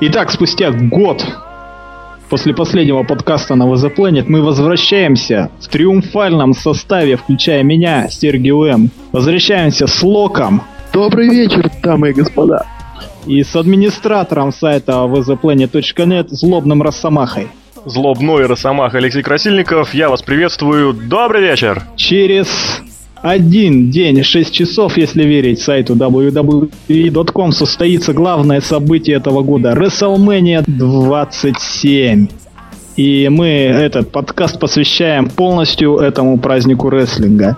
Итак, спустя год после последнего подкаста на VZ Planet мы возвращаемся в триумфальном составе, включая меня, Сергею М. Возвращаемся с Локом. Добрый вечер, дамы и господа. И с администратором сайта vzplanet.net Злобным Росомахой. Злобной Росомах Алексей Красильников, я вас приветствую. Добрый вечер! Через один день, 6 часов, если верить сайту www.com, состоится главное событие этого года – WrestleMania 27. И мы этот подкаст посвящаем полностью этому празднику рестлинга.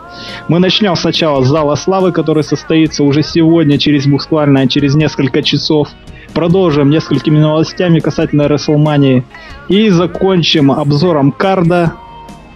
Мы начнем сначала с Зала Славы, который состоится уже сегодня, через буквально через несколько часов. Продолжим несколькими новостями касательно WrestleMania. И закончим обзором карда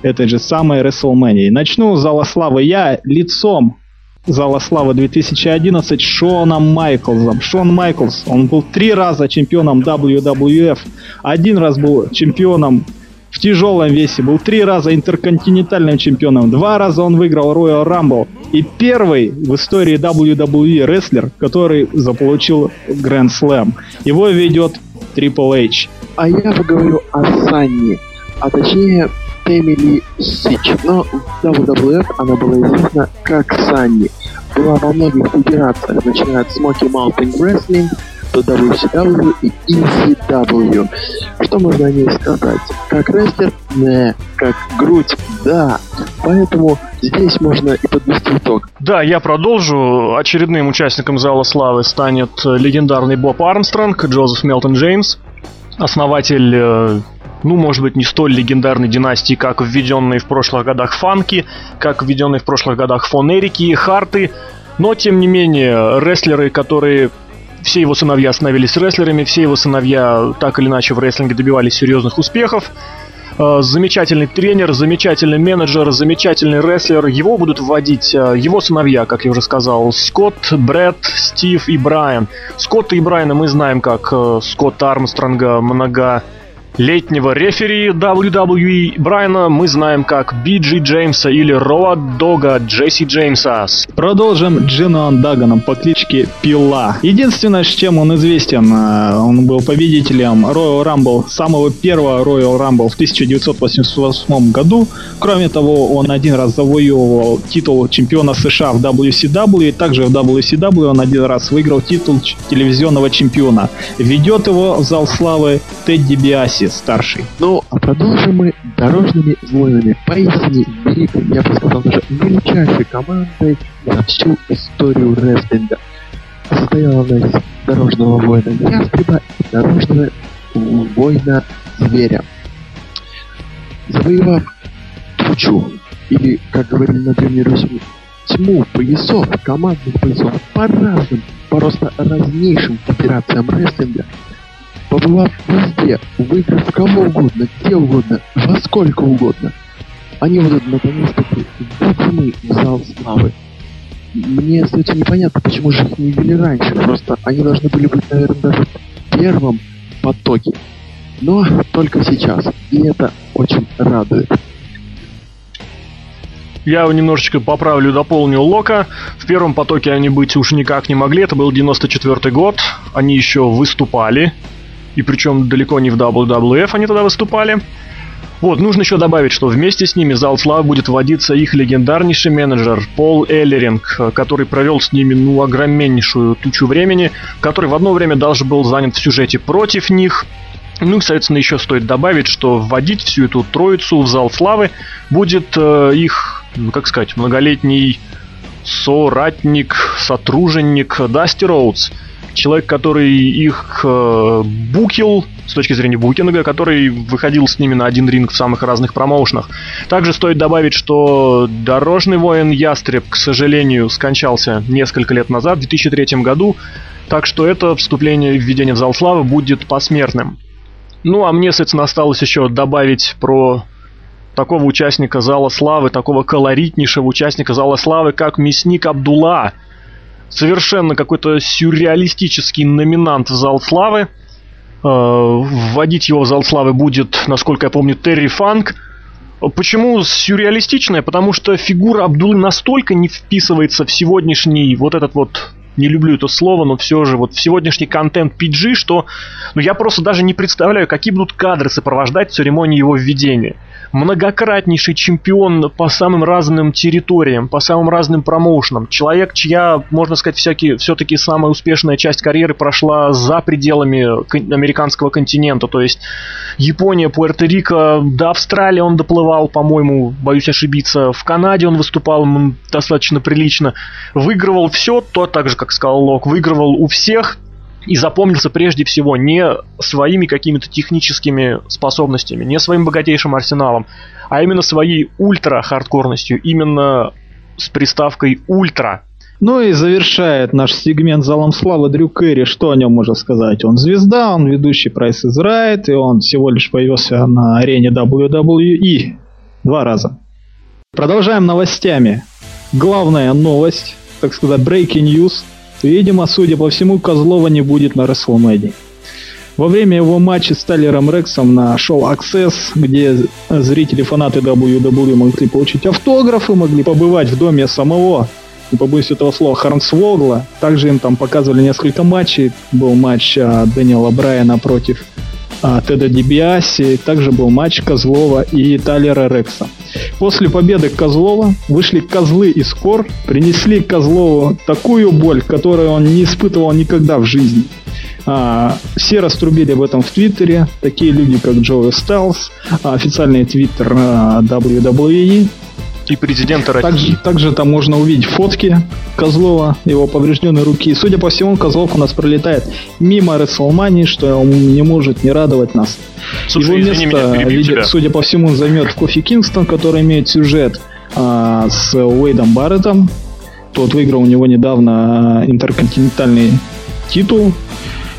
этой же самой WrestleMania. Начну с Зала Славы. Я лицом Зала Славы 2011 Шоном Майклзом. Шон Майклс, он был три раза чемпионом WWF, один раз был чемпионом в тяжелом весе, был три раза интерконтинентальным чемпионом, два раза он выиграл Royal Rumble и первый в истории WWE рестлер, который заполучил Grand Slam. Его ведет Triple H. А я поговорю о Санни, а точнее Эмили Сич, но в WWF она была известна как Санни. Была во многих федерациях, начиная от Smoky Mountain Wrestling до WCW и ECW. Что можно о ней сказать? Как рестлер? Не. Как грудь? Да. Поэтому здесь можно и подвести итог. Да, я продолжу. Очередным участником Зала Славы станет легендарный Боб Армстронг, Джозеф Мелтон Джеймс, основатель э, ну, может быть, не столь легендарной династии, как введенные в прошлых годах фанки, как введенные в прошлых годах фонерики и харты, но, тем не менее, рестлеры, которые все его сыновья становились рестлерами, все его сыновья так или иначе в рестлинге добивались серьезных успехов. Э, замечательный тренер, замечательный менеджер, замечательный рестлер. Его будут вводить э, его сыновья, как я уже сказал, Скотт, Брэд, Стив и Брайан. Скотта и Брайана мы знаем как э, Скотта Армстронга, много летнего рефери WWE Брайана мы знаем как Биджи Джеймса или Роад Дога Джесси Джеймса. Продолжим Джином Даганом по кличке Пила. Единственное, с чем он известен, э, он был победителем Royal Rumble, самого первого Royal Rumble в 1988 году. Кроме того, он один раз завоевывал титул чемпиона США в WCW, и также в WCW он один раз выиграл титул телевизионного чемпиона. Ведет его в зал славы Тедди Биаси Месси старший. Ну, а продолжим мы дорожными войнами. Поистине великой, я бы сказал, даже величайшей командой за всю историю рестлинга. Состояла она из дорожного воина ястреба и дорожного воина зверя. Завоевав тучу, или, как говорили на Древней Руси, тьму поясов, командных поясов по разным, просто разнейшим федерациям рестлинга, побывав везде, выиграв кого угодно, где угодно, во сколько угодно, они будут наконец-таки введены в зал славы. Мне остается непонятно, почему же их не ввели раньше. Просто они должны были быть, наверное, даже в первом потоке. Но только сейчас. И это очень радует. Я немножечко поправлю, дополню Лока. В первом потоке они быть уж никак не могли. Это был 94 год. Они еще выступали и причем далеко не в WWF они тогда выступали. Вот, нужно еще добавить, что вместе с ними зал славы будет вводиться их легендарнейший менеджер Пол Эллеринг, который провел с ними, ну, огромнейшую тучу времени, который в одно время даже был занят в сюжете против них, ну и, соответственно, еще стоит добавить, что вводить всю эту троицу в зал славы будет э, их, ну, как сказать, многолетний соратник, сотруженик Дасти Роудс – человек, который их э, букил с точки зрения букинга, который выходил с ними на один ринг в самых разных промоушенах. Также стоит добавить, что дорожный воин Ястреб, к сожалению, скончался несколько лет назад, в 2003 году, так что это вступление введение в зал славы будет посмертным. Ну, а мне, соответственно, осталось еще добавить про такого участника Зала Славы, такого колоритнейшего участника Зала Славы, как Мясник Абдулла, совершенно какой-то сюрреалистический номинант в зал славы. Э, вводить его в зал славы будет, насколько я помню, Терри Фанк. Почему сюрреалистичная? Потому что фигура Абдулы настолько не вписывается в сегодняшний вот этот вот не люблю это слово, но все же вот в сегодняшний контент PG, что ну, я просто даже не представляю, какие будут кадры сопровождать церемонии его введения многократнейший чемпион по самым разным территориям, по самым разным промоушенам. Человек, чья, можно сказать, всякие, все-таки самая успешная часть карьеры прошла за пределами американского континента. То есть Япония, Пуэрто-Рико, до Австралии он доплывал, по-моему, боюсь ошибиться. В Канаде он выступал достаточно прилично. Выигрывал все, то так же, как сказал Лок, выигрывал у всех, и запомнился прежде всего не своими какими-то техническими способностями, не своим богатейшим арсеналом, а именно своей ультра-хардкорностью, именно с приставкой ультра. Ну и завершает наш сегмент залом славы Дрю Керри. Что о нем можно сказать? Он звезда, он ведущий Price is Right, и он всего лишь появился на арене WWE два раза. Продолжаем новостями. Главная новость, так сказать, breaking news – Видимо, судя по всему, Козлова не будет на WrestleMania. Во время его матча с Тайлером Рексом на шоу Access, где зрители фанаты WWE могли получить автографы, могли побывать в доме самого, не побоюсь этого слова, Харнсвогла. Также им там показывали несколько матчей. Был матч а, Дэниела Брайана против Теда Дибиаси. Также был матч Козлова и Тайлера Рекса. После победы Козлова вышли козлы из кор, принесли Козлову такую боль, которую он не испытывал никогда в жизни. А, все раструбили об этом в Твиттере. Такие люди, как Джоуи Стайлз, официальный твиттер а, WWE, и президента России. Также, также там можно увидеть фотки Козлова, его поврежденной руки. И, судя по всему, Козлов у нас пролетает мимо Рестлмании, что он не может не радовать нас. Слушай, его место, меня, видит, судя по всему, займет Кофи Кингстон, который имеет сюжет а, с Уэйдом Барреттом. Тот выиграл у него недавно а, интерконтинентальный титул.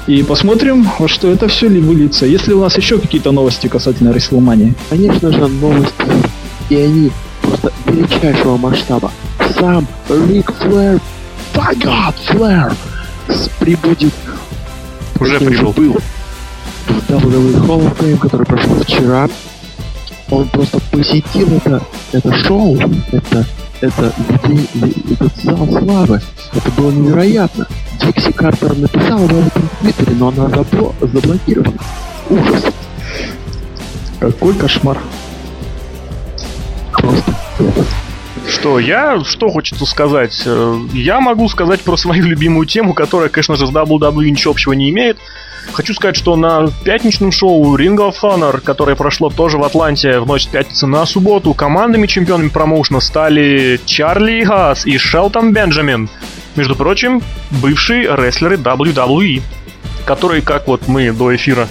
И посмотрим, во что это все ли выльется. Если у нас еще какие-то новости касательно Рестлмании? Конечно же, новости. И они просто величайшего масштаба. Сам Рик Флэр, by God, Флэр, прибудет. Уже прибыл. Был в WWE Hall of Fame, который прошел вчера. Он просто посетил это, это шоу, это, это этот зал славы. Это было невероятно. Дикси Картер написал об этом в Твиттере, но она забло- заблокирована. Ужас. Какой кошмар. Просто что, я, что хочется сказать? Э, я могу сказать про свою любимую тему, которая, конечно же, с WWE ничего общего не имеет. Хочу сказать, что на пятничном шоу Ring of Honor, которое прошло тоже в Атланте в ночь пятницы на субботу, командными чемпионами промоушена стали Чарли Гас и Шелтон Бенджамин. Между прочим, бывшие рестлеры WWE, которые, как вот мы до эфира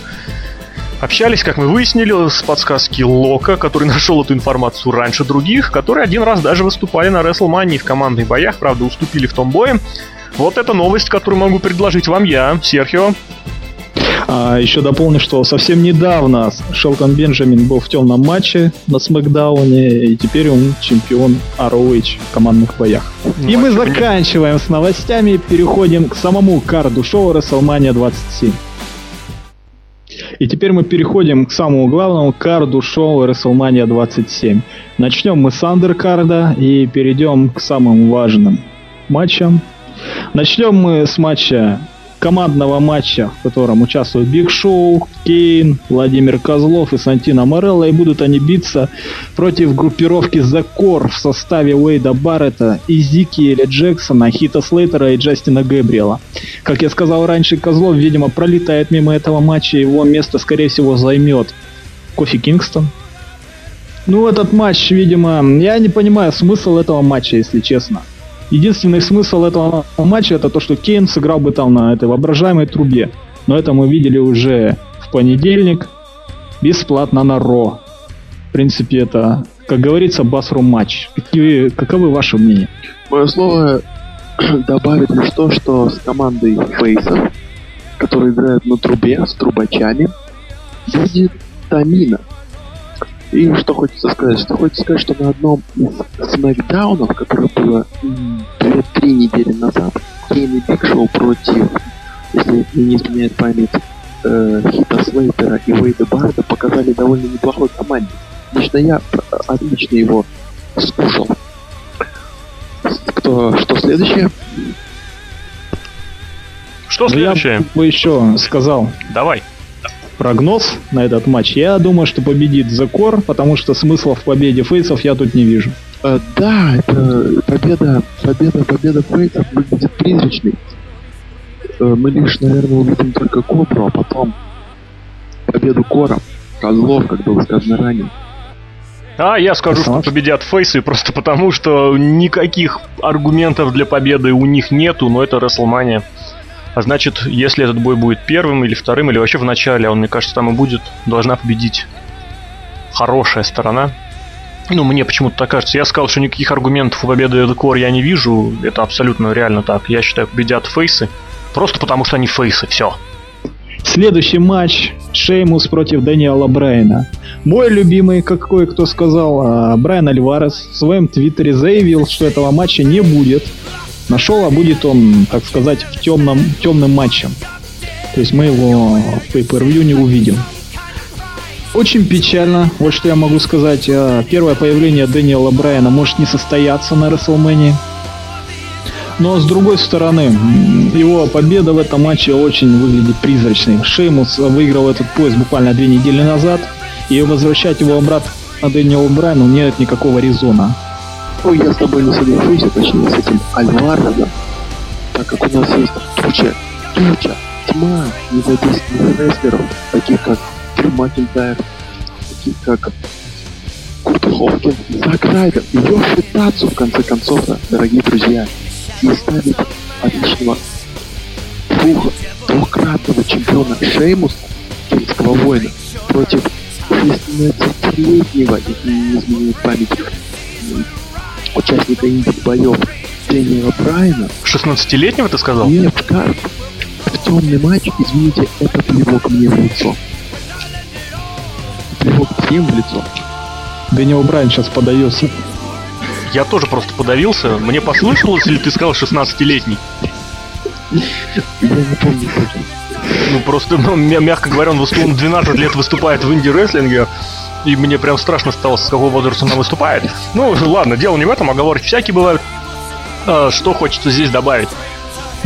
Общались, как мы выяснили, с подсказки Лока, который нашел эту информацию раньше других, которые один раз даже выступали на WrestleMania в командных боях, правда, уступили в том бое. Вот это новость, которую могу предложить вам я, Серхио. А, еще дополню, что совсем недавно Шелтон Бенджамин был в темном матче на Смакдауне, и теперь он чемпион ROH в командных боях. Ну, и мы заканчиваем с новостями, переходим к самому карду шоу WrestleMania 27. И теперь мы переходим к самому главному карду шоу WrestleMania 27. Начнем мы с андеркарда и перейдем к самым важным матчам. Начнем мы с матча командного матча, в котором участвуют Биг Шоу, Кейн, Владимир Козлов и Сантино Морелло, и будут они биться против группировки The Core в составе Уэйда Баррета, Изикиэля Джексона, Хита Слейтера и Джастина Гэбриэла. Как я сказал раньше, Козлов, видимо, пролетает мимо этого матча, его место, скорее всего, займет Кофи Кингстон. Ну, этот матч, видимо, я не понимаю смысл этого матча, если честно. Единственный смысл этого матча это то, что Кейн сыграл бы там на этой воображаемой трубе. Но это мы видели уже в понедельник бесплатно на Ро. В принципе, это, как говорится, басрум матч. Какие, каковы ваши мнения? Мое слово добавит лишь то, что с командой фейсов, которые играют на трубе, с трубачами, будет Тамина. И что хочется сказать? Что хочется сказать, что на одном из смакдаунов, которое было две-три недели назад, Кейн и Биг Шоу против, если не изменяет память, э, Хита Слейтера и Уэйда Барда показали довольно неплохой команде. Лично я отлично его скушал. Кто, что следующее? Что следующее? Я бы еще сказал. Давай. Прогноз на этот матч. Я думаю, что победит Закор, потому что смысла в победе фейсов я тут не вижу. Э, да, это победа, победа, победа фейсов выглядит призрачной. Э, мы лишь, наверное, увидим только Кобру, а потом победу Кора, Козлов, как было сказано ранее. А я скажу, что победят фейсы просто потому, что никаких аргументов для победы у них нету, но это Расселмания. А значит, если этот бой будет первым или вторым, или вообще в начале, он, мне кажется, там и будет, должна победить хорошая сторона. Ну, мне почему-то так кажется. Я сказал, что никаких аргументов у победы Эдекор я не вижу. Это абсолютно реально так. Я считаю, победят фейсы. Просто потому, что они фейсы. Все. Следующий матч Шеймус против Дэниела Брайна. Мой любимый, как кое-кто сказал, а, Брайан Альварес в своем твиттере заявил, что этого матча не будет. Нашел, а будет он, так сказать, в темном, темным матчем. То есть мы его в pay-per-view не увидим. Очень печально, вот что я могу сказать. А, первое появление Дэниела Брайана может не состояться на WrestleMania. Но с другой стороны, его победа в этом матче очень выглядит призрачной. Шеймус выиграл этот пояс буквально две недели назад, и возвращать его обратно на Дэниела Брайану нет никакого резона. Ой, я с тобой не соглашусь, а точнее с этим Альваредом, так как у нас есть туча, туча, тьма незадействованных рестлеров, таких как Дрю Макинтайр, таких как Курт Хопкин, Зак Райдер Йоши Тацу, в конце концов, дорогие друзья и ставит отличного двух, двухкратного чемпиона Шеймуса, финского воина, против 16-летнего, если не изменяет память, участника инди боев Дэниела Брайана. 16-летнего ты сказал? Нет, Карп. Темный матч, извините, это плевок мне в лицо. Плевок всем в лицо. Дэниел Брайан сейчас подается. Я тоже просто подавился. Мне послышалось, или ты сказал 16-летний? Я не помню Ну, просто, ну, мягко говоря, он, он 12 лет выступает в инди-рестлинге, и мне прям страшно стало, с какого возраста он выступает. Ну, ладно, дело не в этом, оговорки всякие бывают. А, что хочется здесь добавить?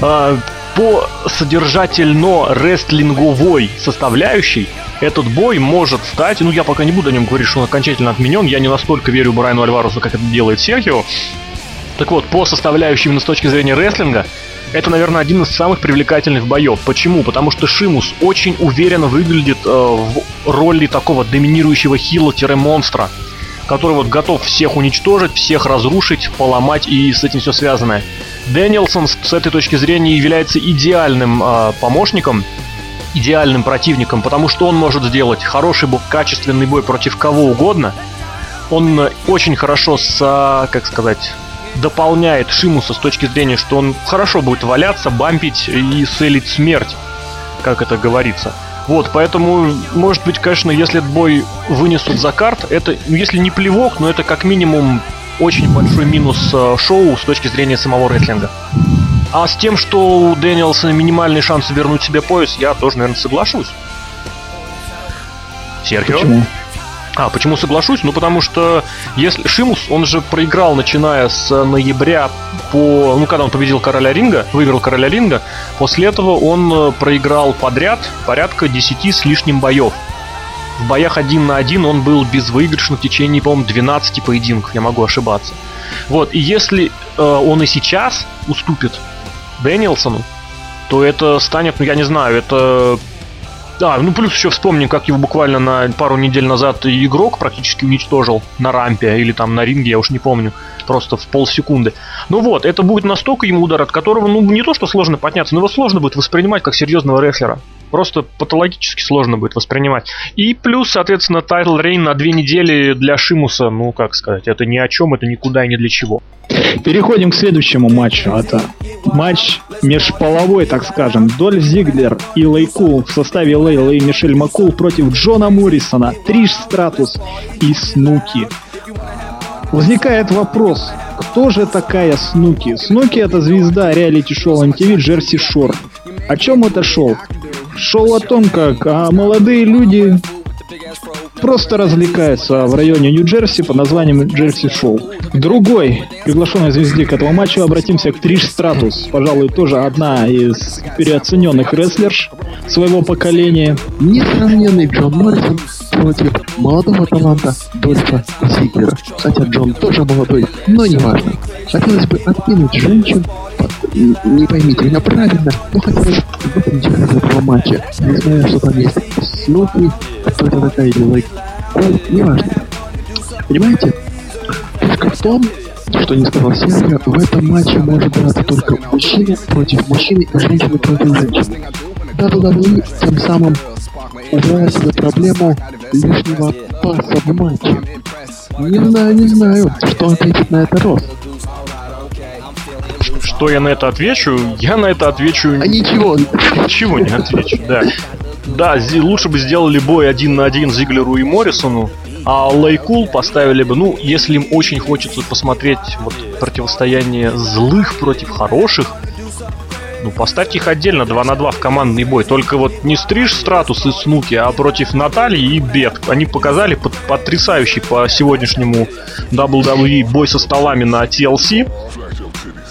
А, по содержательно-рестлинговой составляющей этот бой может стать, ну я пока не буду о нем говорить, что он окончательно отменен, я не настолько верю Брайану Альварусу, как это делает Серхио. Так вот, по составляющей именно с точки зрения рестлинга, это, наверное, один из самых привлекательных боев. Почему? Потому что Шимус очень уверенно выглядит э, в роли такого доминирующего хила-монстра, который вот готов всех уничтожить, всех разрушить, поломать и с этим все связанное. Дэниелсон с этой точки зрения является идеальным э, помощником, идеальным противником, потому что он может сделать хороший качественный бой против кого угодно. Он очень хорошо с, как сказать, дополняет Шимуса с точки зрения, что он хорошо будет валяться, бампить и селить смерть, как это говорится. Вот, поэтому, может быть, конечно, если этот бой вынесут за карт, это, если не плевок, но это как минимум очень большой минус э, шоу с точки зрения самого рестлинга. А с тем, что у Дэниелсона минимальный шанс вернуть себе пояс, я тоже, наверное, соглашусь. Серхио? Почему? А, почему соглашусь? Ну, потому что если Шимус, он же проиграл, начиная с ноября по... Ну, когда он победил Короля Ринга, выиграл Короля Ринга, после этого он э, проиграл подряд порядка 10 с лишним боев. В боях один на один он был безвыигрышен в течение, по-моему, 12 поединков, я могу ошибаться. Вот, и если э, он и сейчас уступит Дэниелсону, то это станет, ну я не знаю, это... Да, ну плюс еще вспомним, как его буквально на пару недель назад игрок практически уничтожил на рампе или там на ринге, я уж не помню, просто в полсекунды. Ну вот, это будет настолько ему удар, от которого, ну не то, что сложно подняться, но его сложно будет воспринимать как серьезного рестлера. Просто патологически сложно будет воспринимать. И плюс, соответственно, title reign на две недели для Шимуса, ну как сказать, это ни о чем, это никуда и ни для чего. Переходим к следующему матчу. Это матч межполовой, так скажем. Доль Зиглер и Лейкул в составе Лейла и Мишель Макул против Джона Моррисона, Триш Стратус и Снуки. Возникает вопрос, кто же такая Снуки? Снуки это звезда реалити-шоу MTV Джерси Шор. О чем это шоу? Шоу о том, как а, молодые люди просто развлекается в районе Нью-Джерси под названием Джерси Шоу. Другой приглашенной звезде к этому матчу обратимся к Триш Стратус. Пожалуй, тоже одна из переоцененных рестлерш своего поколения. Несравненный Джон Моррисон против молодого таланта Дольфа Зиглера. Хотя Джон тоже молодой, но не важно. Хотелось бы откинуть женщин, не поймите меня правильно, но хотелось выпустить из этого матча. Не знаю, что там есть Снуки, кто это такая или LayCool. Не важно. Понимаете? Фишка в том, что не сказал Серхио, в этом матче может драться только мужчина против мужчины и женщина против женщины. WWE тем самым убрала себе проблему лишнего паса в матче. Не знаю, не знаю, что ответить на это Рос. Что я на это отвечу? Я на это отвечу... А ничего. Ничего не отвечу, да. Да, лучше бы сделали бой один на один Зиглеру и Моррисону, а Лейкул поставили бы, ну, если им очень хочется посмотреть вот противостояние злых против хороших, ну, поставьте их отдельно, 2 на 2 в командный бой. Только вот не Стриж, Стратус и Снуки, а против Натальи и Бет. Они показали потрясающий по сегодняшнему WWE бой со столами на TLC.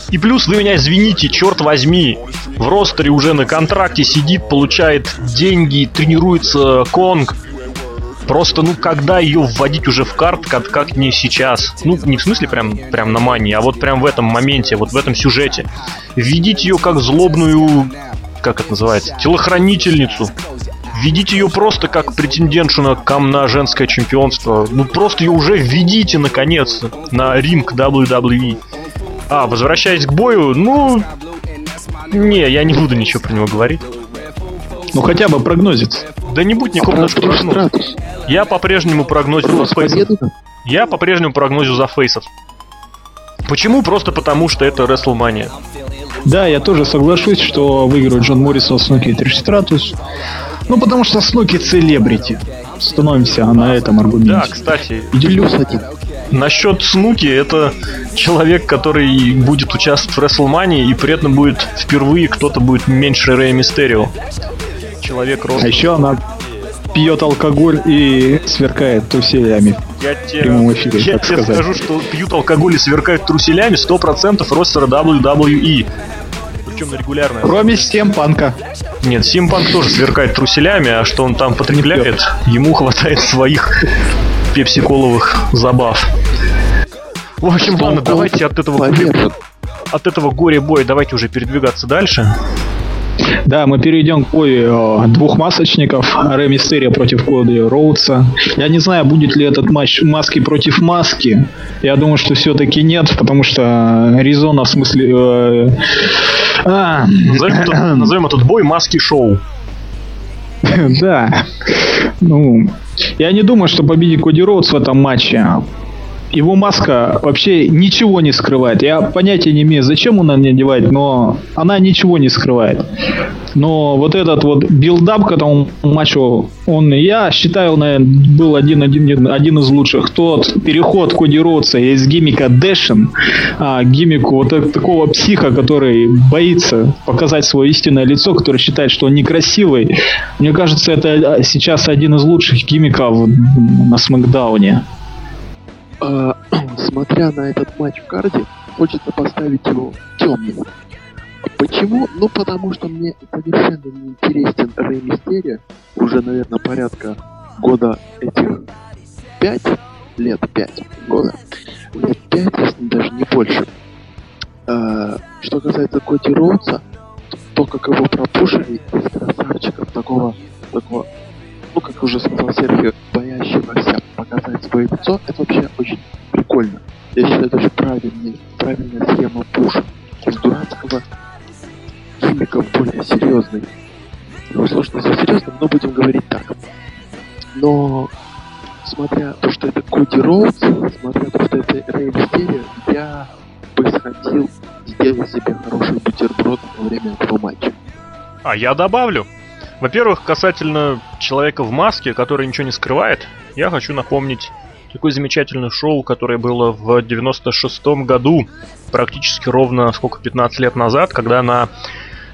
И плюс, вы меня извините, черт возьми, в ростере уже на контракте сидит, получает деньги, тренируется Конг. Просто, ну, когда ее вводить уже в карт, как, как не сейчас. Ну, не в смысле прям, прям на мании, а вот прям в этом моменте, вот в этом сюжете. Введите ее как злобную, как это называется, телохранительницу. Введите ее просто как претендентшу на, кам на женское чемпионство. Ну, просто ее уже введите, наконец, на ринг WWE. А, возвращаясь к бою, ну... Не, я не буду ничего про него говорить. Ну хотя бы прогнозец. Да не будет никакого даже прогноза. Я по-прежнему прогнозю за фейсов. Я по-прежнему прогнозю за фейсов. Почему? Просто потому, что это WrestleMania. Да, я тоже соглашусь, что выиграют Джон Моррисон, Снуки и Триш Стратус. Ну, потому что Снуки целебрити. Становимся на этом аргументе. Да, кстати. Делюсь один. Насчет Снуки, это человек, который будет участвовать в WrestleMania, и при этом будет впервые кто-то будет меньше Рэя Мистерио. Человек рост. А еще она пьет алкоголь и сверкает труселями. Я тебе, эфире, я тебе скажу, что пьют алкоголь и сверкают труселями 100% ростера WWE. Причем на регулярной. Кроме Стемпанка. Нет, Симпанк тоже сверкает труселями, а что он там потребляет, ему хватает своих пепсиколовых забав. В общем, ладно, давайте от этого от этого горе-боя давайте уже передвигаться дальше. Да, мы перейдем к бою э, двух масочников. Рэй Мистерия против Коди Роудса. Я не знаю, будет ли этот матч маски против маски. Я думаю, что все-таки нет, потому что Резона в смысле... Э, а, назовем, этот, назовем этот бой маски-шоу. Да. Ну, я не думаю, что победит Коди Роудс в этом матче. Его маска вообще ничего не скрывает. Я понятия не имею, зачем он ее надевает, но она ничего не скрывает. Но вот этот вот build-up к этому матчу, он, я считаю, наверное, был один, один, один из лучших. Тот переход Коди Роудса из гиммика Dashing а, гиммику вот такого психа, который боится показать свое истинное лицо, который считает, что он некрасивый. Мне кажется, это сейчас один из лучших гиммиков на Смакдауне. А, смотря на этот матч в карте, хочется поставить его темным. Почему? Ну, потому что мне совершенно не интересен Рэй Мистерия. Уже, наверное, порядка года этих пять лет, пять года. Лет пять, если даже не больше. А, что касается Коти Роудса, то, как его пропушили из красавчиков такого, такого, ну, как уже сказал Серхио, боящегося показать свое лицо, это вообще очень прикольно. Я считаю, это очень правильный, правильная схема пуша. Из дурацкого химика более серьезный. Ну, сложно за серьезным, но будем говорить так. Но, смотря то, что это Коди Роудс, смотря то, что это Рэй Мистерио, я бы сходил сделать себе хороший бутерброд во время этого матча. А я добавлю. Во-первых, касательно человека в маске, который ничего не скрывает, я хочу напомнить такое замечательное шоу, которое было в 96-м году, практически ровно, сколько, 15 лет назад, когда на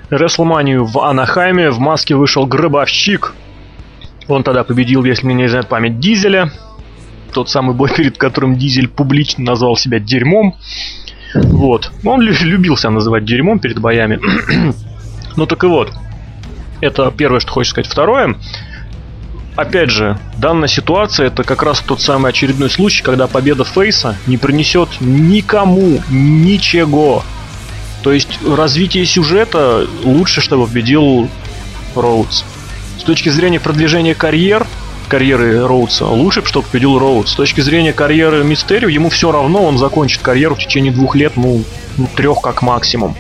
Рестлманию в Анахайме в маске вышел Гробовщик. Он тогда победил, если мне не знает память, Дизеля. Тот самый бой, перед которым Дизель публично назвал себя дерьмом. Вот. Он любил себя называть дерьмом перед боями. ну так и вот. Это первое, что хочешь сказать. Второе. Опять же, данная ситуация это как раз тот самый очередной случай, когда победа Фейса не принесет никому ничего. То есть развитие сюжета лучше, чтобы победил Роудс. С точки зрения продвижения карьер, карьеры Роудса, лучше, чтобы победил Роудс. С точки зрения карьеры Мистерио, ему все равно, он закончит карьеру в течение двух лет, ну, ну трех как максимум.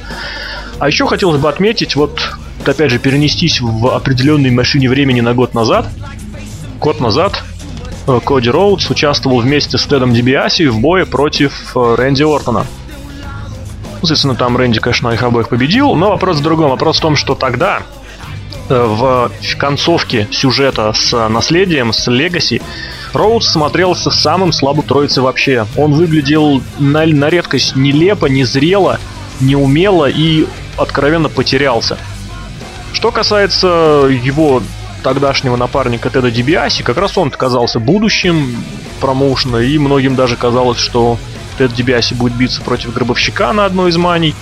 А еще хотелось бы отметить, вот, опять же, перенестись в определенной машине времени на год назад. Год назад э, Коди Роудс участвовал вместе с Тедом Дибиаси в бое против э, Рэнди Ортона. Соответственно, там Рэнди, конечно, их обоих победил, но вопрос в другом. Вопрос в том, что тогда, э, в концовке сюжета с наследием, с Легаси, Роудс смотрелся самым слабым троицы вообще. Он выглядел на, на редкость нелепо, незрело, неумело и откровенно потерялся. Что касается его тогдашнего напарника Теда Дибиаси, как раз он казался будущим промоушена, и многим даже казалось, что Тед Дибиаси будет биться против Гробовщика на одной из маний.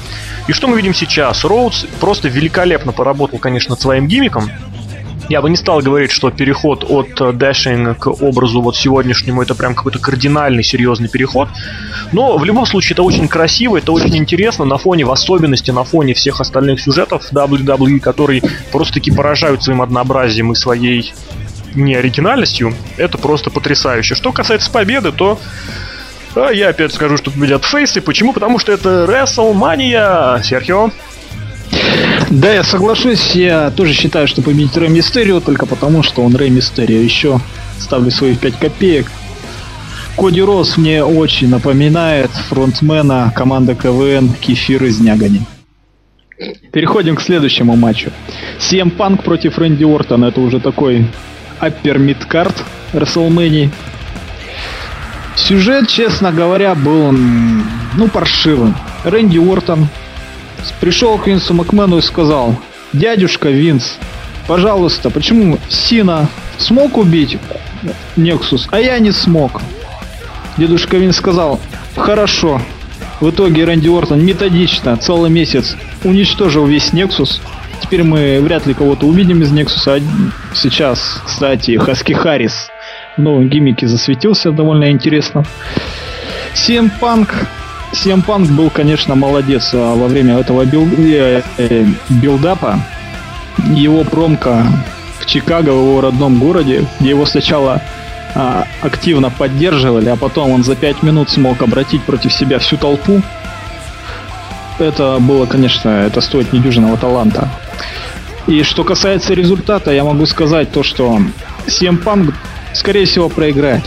И что мы видим сейчас? Роудс просто великолепно поработал, конечно, своим гимиком, я бы не стал говорить, что переход от дэшинга к образу вот сегодняшнему это прям какой-то кардинальный, серьезный переход. Но в любом случае это очень красиво, это очень интересно на фоне, в особенности на фоне всех остальных сюжетов WWE, которые просто-таки поражают своим однообразием и своей неоригинальностью. Это просто потрясающе. Что касается победы, то а я опять скажу, что победят фейсы. Почему? Потому что это WrestleMania, Серхио. Да, я соглашусь. Я тоже считаю, что победит Рэй Мистерио, только потому, что он Рэй Мистерио. Еще ставлю свои 5 копеек. Коди Рос мне очень напоминает фронтмена команды КВН Кефир из Нягани. Переходим к следующему матчу. CM Панк против Рэнди Ортона. Это уже такой аппер мидкарт WrestleMania. Сюжет, честно говоря, был, ну, паршивым. Рэнди Ортон пришел к Винсу Макмену и сказал, дядюшка Винс, пожалуйста, почему Сина смог убить Нексус, а я не смог? Дедушка Винс сказал, хорошо. В итоге Рэнди Ортон методично целый месяц уничтожил весь Нексус. Теперь мы вряд ли кого-то увидим из Нексуса. Сейчас, кстати, Хаски Харрис в новом гиммике засветился довольно интересно. CM Punk CM Punk был, конечно, молодец а во время этого build, э, э, build-up а. Его промка в Чикаго, в его родном городе, где его сначала а, активно поддерживали, а потом он за пять минут смог обратить против себя всю толпу. Это было, конечно, это стоит недюжинного таланта. И что касается результата, я могу сказать то, что CM Punk, скорее всего, проиграет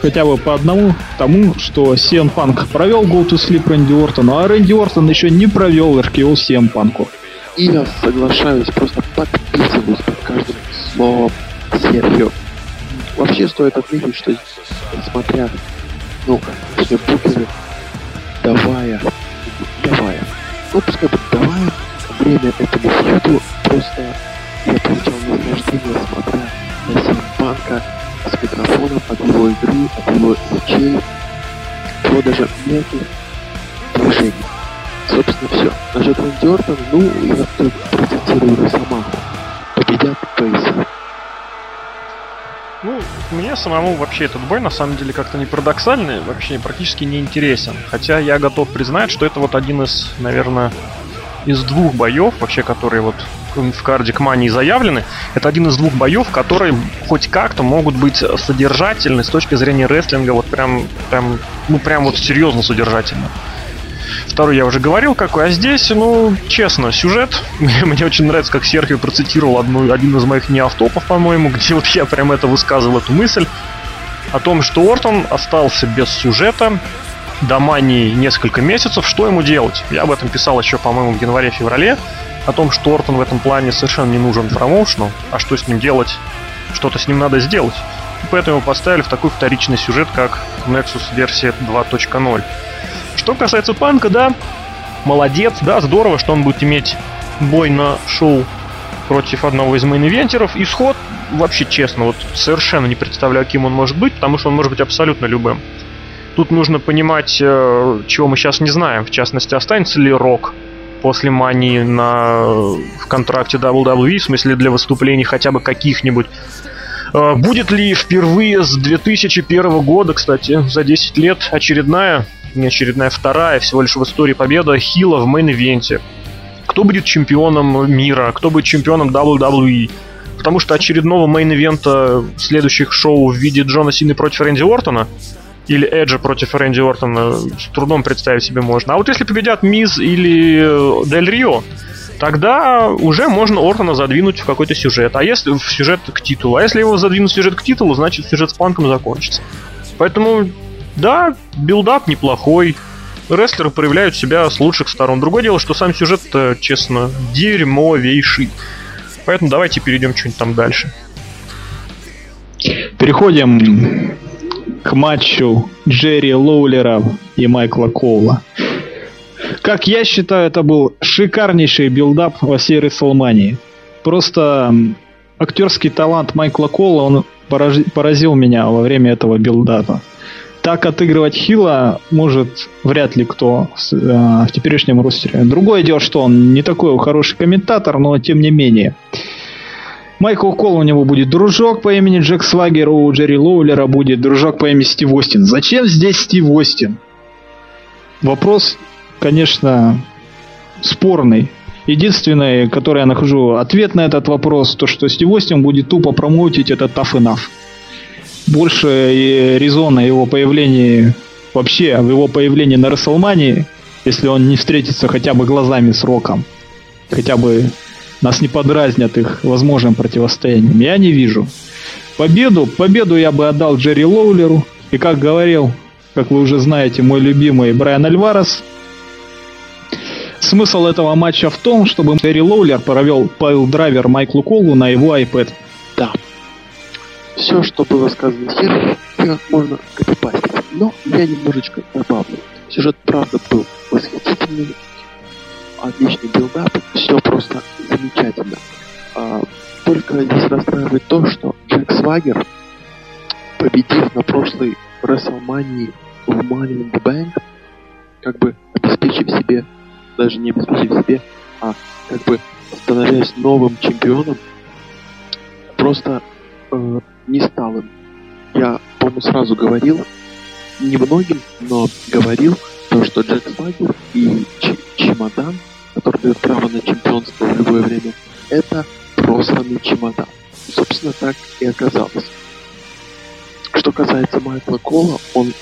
хотя бы по одному тому, что CM Punk провел Go to Sleep Рэнди Ортону, а Рэнди Ортон еще не провел RKO CM Punk. И я соглашаюсь, просто подписываюсь под каждым словом Серхио. Вообще стоит отметить, что несмотря, ну, все букеры, давая, давая, ну, пускай бы давая время этому фьюду, просто я получал наслаждение, смотря на Сим Панка, с микрофоном от его игры, от его его даже мелких движений. Собственно, все. Насчет Рэнди Ортон, ну, я тут процитирую Росомаху. Победят Пейса. Ну, мне самому вообще этот бой на самом деле как-то не парадоксальный, вообще практически не интересен. Хотя я готов признать, что это вот один из, наверное, из двух боев, вообще, которые вот в Кардик Мании заявлены, это один из двух боев, которые хоть как-то могут быть содержательны с точки зрения рестлинга, вот прям, прям, ну прям вот серьезно содержательно. Второй я уже говорил какой, а здесь, ну, честно, сюжет. Мне очень нравится, как Серхио процитировал одну, один из моих неавтопов, по-моему, где вот я прям это высказывал, эту мысль о том, что Ортон остался без сюжета, до мании несколько месяцев, что ему делать? Я об этом писал еще, по-моему, в январе-феврале о том, что Ортон в этом плане совершенно не нужен промоушену, а что с ним делать, что-то с ним надо сделать. И поэтому поставили в такой вторичный сюжет, как Nexus версия 2.0. Что касается Панка, да, молодец, да, здорово, что он будет иметь бой на шоу против одного из мейн-ивентеров. Исход, вообще честно, вот совершенно не представляю, кем он может быть, потому что он может быть абсолютно любым. Тут нужно понимать, э, чего мы сейчас не знаем. В частности, останется ли Рок после мании на, в контракте WWE, в смысле для выступлений хотя бы каких-нибудь. Э, будет ли впервые с 2001 года, кстати, за 10 лет очередная, не очередная, вторая всего лишь в истории победа Хила в мейн-ивенте? Кто будет чемпионом мира? Кто будет чемпионом WWE? Потому что очередного мейн-ивента следующих шоу в виде Джона Сины против Рэнди Ортона или Эджа против Рэнди Ортона с трудом представить себе можно. А вот если победят Миз или э, Дель Рио, тогда уже можно Ортона задвинуть в какой-то сюжет. А если в сюжет к титулу? А если его задвинуть в сюжет к титулу, значит сюжет с Панком закончится. Поэтому, да, билдап неплохой. Рестлеры проявляют себя с лучших сторон. Другое дело, что сам сюжет, честно, дерьмовейший. Поэтому давайте перейдем что-нибудь там дальше. Переходим к матчу Джерри Лоулера и Майкла Коула. Как я считаю, это был шикарнейший билдап во всей Рестлмании. Просто актерский талант Майкла Коула, он поразил меня во время этого билдапа. Так отыгрывать Хила может вряд ли кто э, в теперешнем ростере. Другое дело, что он не такой хороший комментатор, но тем не менее. Майкл Кол у него будет дружок по имени Джек Свагер, у Джерри Лоулера будет дружок по имени Стив Остин. Зачем здесь Стив Остин? Вопрос, конечно, спорный. Единственное, которое я нахожу ответ на этот вопрос, то что Стив Остин будет тупо промоутить это Tough Enough. Больше резона его появлении вообще, в его появлении на Рестлмании, если он не встретится хотя бы глазами с Роком, хотя бы нас не подразнят их возможным противостоянием. Я не вижу. Победу, победу я бы отдал Джерри Лоулеру. И как говорил, как вы уже знаете, мой любимый Брайан Альварес, смысл этого матча в том, чтобы Джерри Лоулер провел пайл-драйвер Майклу Коулу на его iPad. Да. Все, что было сказано Серхио, как можно копипастить. Но я немножечко добавлю. Сюжет правда был восхитительный, отличный билдап, все просто замечательно. А, только здесь расстраивает то, что Джек Свагер, победив на прошлой WrestleMania в Money in the Bank, как бы обеспечив себе, даже не обеспечив себе, а как бы становясь новым чемпионом, просто э, не стал им. Я, по-моему, сразу говорил, немногим, но говорил, то, что Джек Свагер и Ч- Чемодан который дает право на чемпионство в любое время, это просланный чемодан. Собственно, так и оказалось. Что касается Майкла Кола, он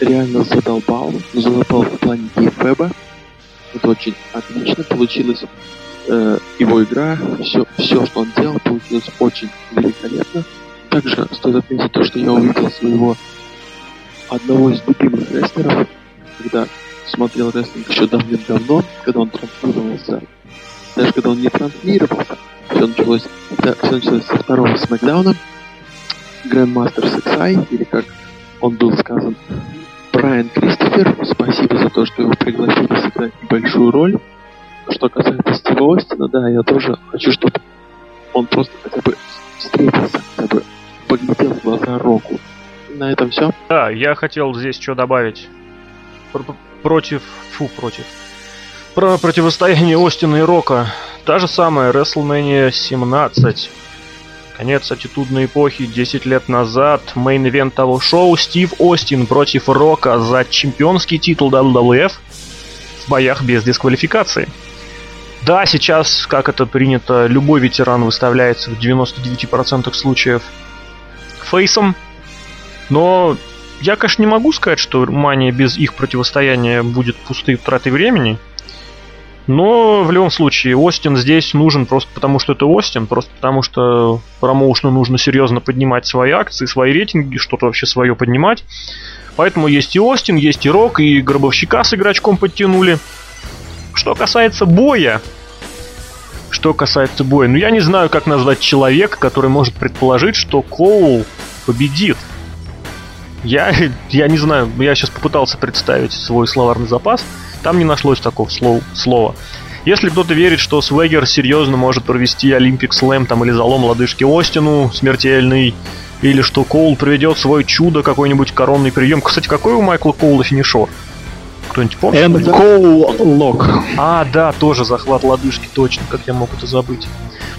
реально задолбал, задолбал в плане кейфеба. Это очень отлично получилось. Э, его игра, все, все, что он делал, получилось очень великолепно. Также стоит отметить то, что я увидел своего одного из любимых рестлеров, когда смотрел рестлинг еще давным-давно, когда он транслировался, даже когда он не транслировался, все началось, да, все началось со второго смакдауна, Grandmaster Sexai, или как он был сказан, Брайан Кристофер, спасибо за то, что его пригласили сыграть небольшую роль. Что касается Стива Остина, да, я тоже хочу, чтобы он просто хотя бы встретился, хотя бы поглядел в глаза Року. На этом все. Да, я хотел здесь что добавить против... Фу, против. Про противостояние Остина и Рока. Та же самая WrestleMania 17. Конец аттитудной эпохи 10 лет назад. Мейн-ивент того шоу Стив Остин против Рока за чемпионский титул WWF в боях без дисквалификации. Да, сейчас, как это принято, любой ветеран выставляется в 99% случаев фейсом, но я, конечно, не могу сказать, что Мания без их противостояния будет пустой тратой времени. Но в любом случае, Остин здесь нужен просто потому, что это Остин, просто потому что промоушну нужно серьезно поднимать свои акции, свои рейтинги, что-то вообще свое поднимать. Поэтому есть и Остин, есть и Рок, и Гробовщика с игрочком подтянули. Что касается боя, что касается боя, ну я не знаю, как назвать человека, который может предположить, что Коул победит. Я, я не знаю, я сейчас попытался представить свой словарный запас, там не нашлось такого слов, слова. Если кто-то верит, что Свегер серьезно может провести Олимпик Слэм там или залом лодыжки Остину смертельный, или что Коул проведет свой чудо, какой-нибудь коронный прием. Кстати, какой у Майкла Коула финишер? Кто-нибудь помнит? Коул Лок. А, да, тоже захват лодыжки, точно, как я мог это забыть.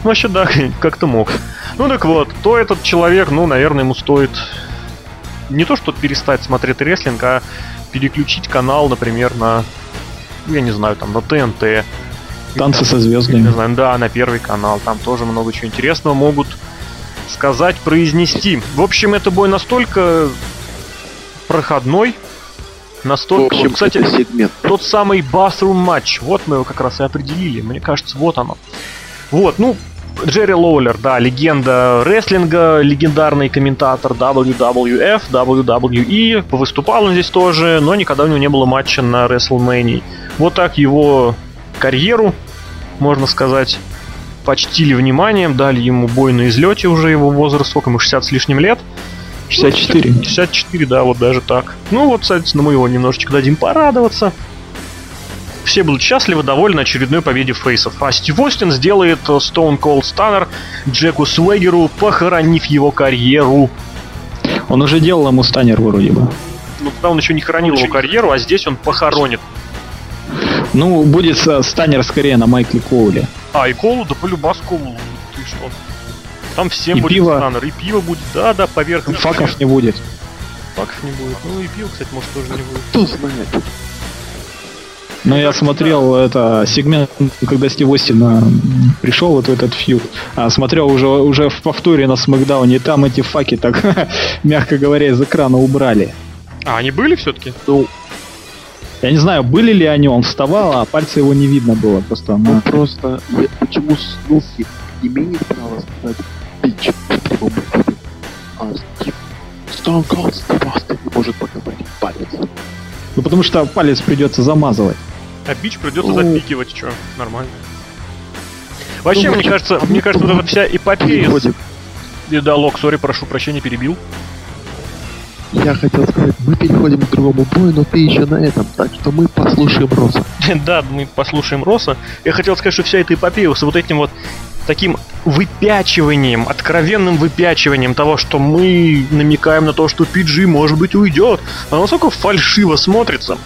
Ну, вообще, да, как-то мог. Ну, так вот, то этот человек, ну, наверное, ему стоит не то, что перестать смотреть рестлинг, а переключить канал, например, на, я не знаю, там, на ТНТ. Танцы со звездами. Не знаю, да, на первый канал. Там тоже много чего интересного могут сказать, произнести. В общем, это бой настолько проходной, настолько... В общем, вот, кстати, сегмент. тот самый bathroom матч, вот мы его как раз и определили. Мне кажется, вот оно. Вот, ну, Джерри Лоулер, да, легенда рестлинга, легендарный комментатор WWF, WWE, выступал он здесь тоже, но никогда у него не было матча на WrestleMania. Вот так его карьеру, можно сказать, почтили вниманием, дали ему бой на излете уже его возраст, сколько ему, 60 с лишним лет. 64. 64, да, вот даже так. Ну вот, соответственно, мы его немножечко дадим порадоваться. Все будут счастливы, довольны очередной победе фейсов. А Стив Остин сделает э, Stone Cold Stunner Джеку Свегеру, похоронив его карьеру. Он уже делал ему станер вроде бы. Ну, тогда он еще не хоронил его карьеру, а здесь он похоронит. Ну, будет э, станер скорее на Майкле Коуле. А, и Колу, да полюбас Колу. Ты что? Там всем И будет пиво. станер, и пиво будет, да-да, поверх. Факов не будет. Факов не будет. Ну и пиво, кстати, может тоже не будет. Кто знает. Но я смотрел это сегмент, когда Стив Остин а, пришел вот в этот фьюд. А смотрел уже, уже в повторе на Смакдауне, и там эти факи так, мягко говоря, из экрана убрали. А, они были все-таки? Ну, Я не знаю, были ли они, он вставал, а пальца его не видно было просто. ну на- просто, я- почему Снуки имеет право сказать бич в прямом эфире, а Стив Stone Cold Steve Austin не может показать палец. Ну потому что палец придется замазывать. А бич придется запикивать, что? Нормально. Вообще, Ну, мне кажется, мне кажется, вот эта вся эпопея... И Да, Лок, сори, прошу прощения, перебил. Я хотел сказать, мы переходим к другому бою, но ты еще на этом, так что мы послушаем Роса. да, мы послушаем Роса. Я хотел сказать, что вся эта эпопея с вот этим вот таким выпячиванием, откровенным выпячиванием того, что мы намекаем на то, что PG, может быть, уйдет. А насколько фальшиво смотрится.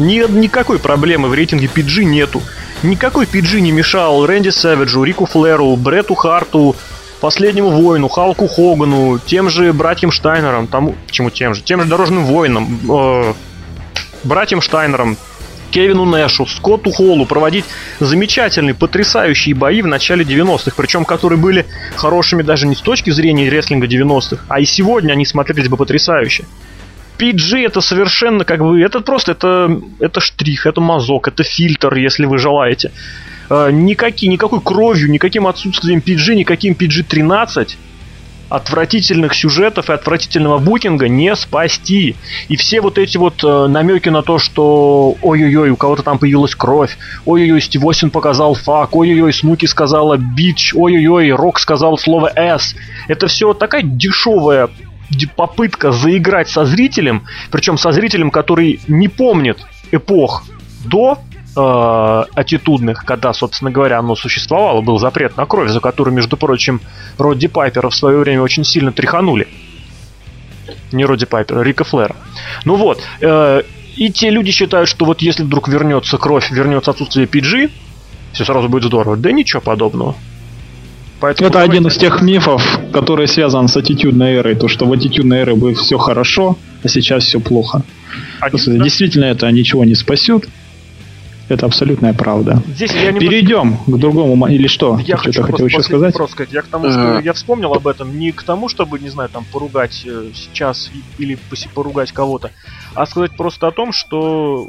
Ни, никакой проблемы в рейтинге PG нету. Никакой PG не мешал Рэнди Сэвиджу, Рику Флэру, Бретту Харту, Последнему воину, Халку Хогану, тем же братьям Штайнерам, тому, почему тем же, тем же дорожным воинам, э, братьям Штайнерам, Кевину Нэшу, Скотту Холлу проводить замечательные, потрясающие бои в начале 90-х, причем которые были хорошими даже не с точки зрения рестлинга 90-х, а и сегодня они смотрелись бы потрясающе. PG это совершенно как бы, это просто, это, это штрих, это мазок, это фильтр, если вы желаете. Э, никаки, никакой кровью, никаким отсутствием PG, никаким PG-13 отвратительных сюжетов и отвратительного букинга не спасти. И все вот эти вот э, намеки на то, что ой-ой-ой, у кого-то там появилась кровь, ой-ой-ой, Стив Остин показал фак, ой-ой-ой, Снуки сказала бич, ой-ой-ой, Рок сказал слово S. Это все такая дешевая попытка заиграть со зрителем, причем со зрителем, который не помнит эпох до э, аттитудных, когда, собственно говоря, оно существовало, был запрет на кровь, за который, между прочим, Родди Пайпера в свое время очень сильно тряханули. Не Родди Пайпера, Рика Флера. Ну вот, э, и те люди считают, что вот если вдруг вернется кровь, вернется отсутствие PG, все сразу будет здорово. Да ничего подобного. Поэтому Это один из тех мифов, который связан с аттитюдной эрой. То, что в аттитюдной эре будет все хорошо, а сейчас все плохо. Просто да? Действительно, это ничего не спасет. Это абсолютная правда. Здесь я немного- Перейдем к другому, или что? Я Ты хочу хотел еще сказать? вопрос сказать. Я к тому, что Э. я вспомнил об этом не к тому, чтобы, не знаю, там поругать э, сейчас или поругать кого-то, а сказать просто о том, что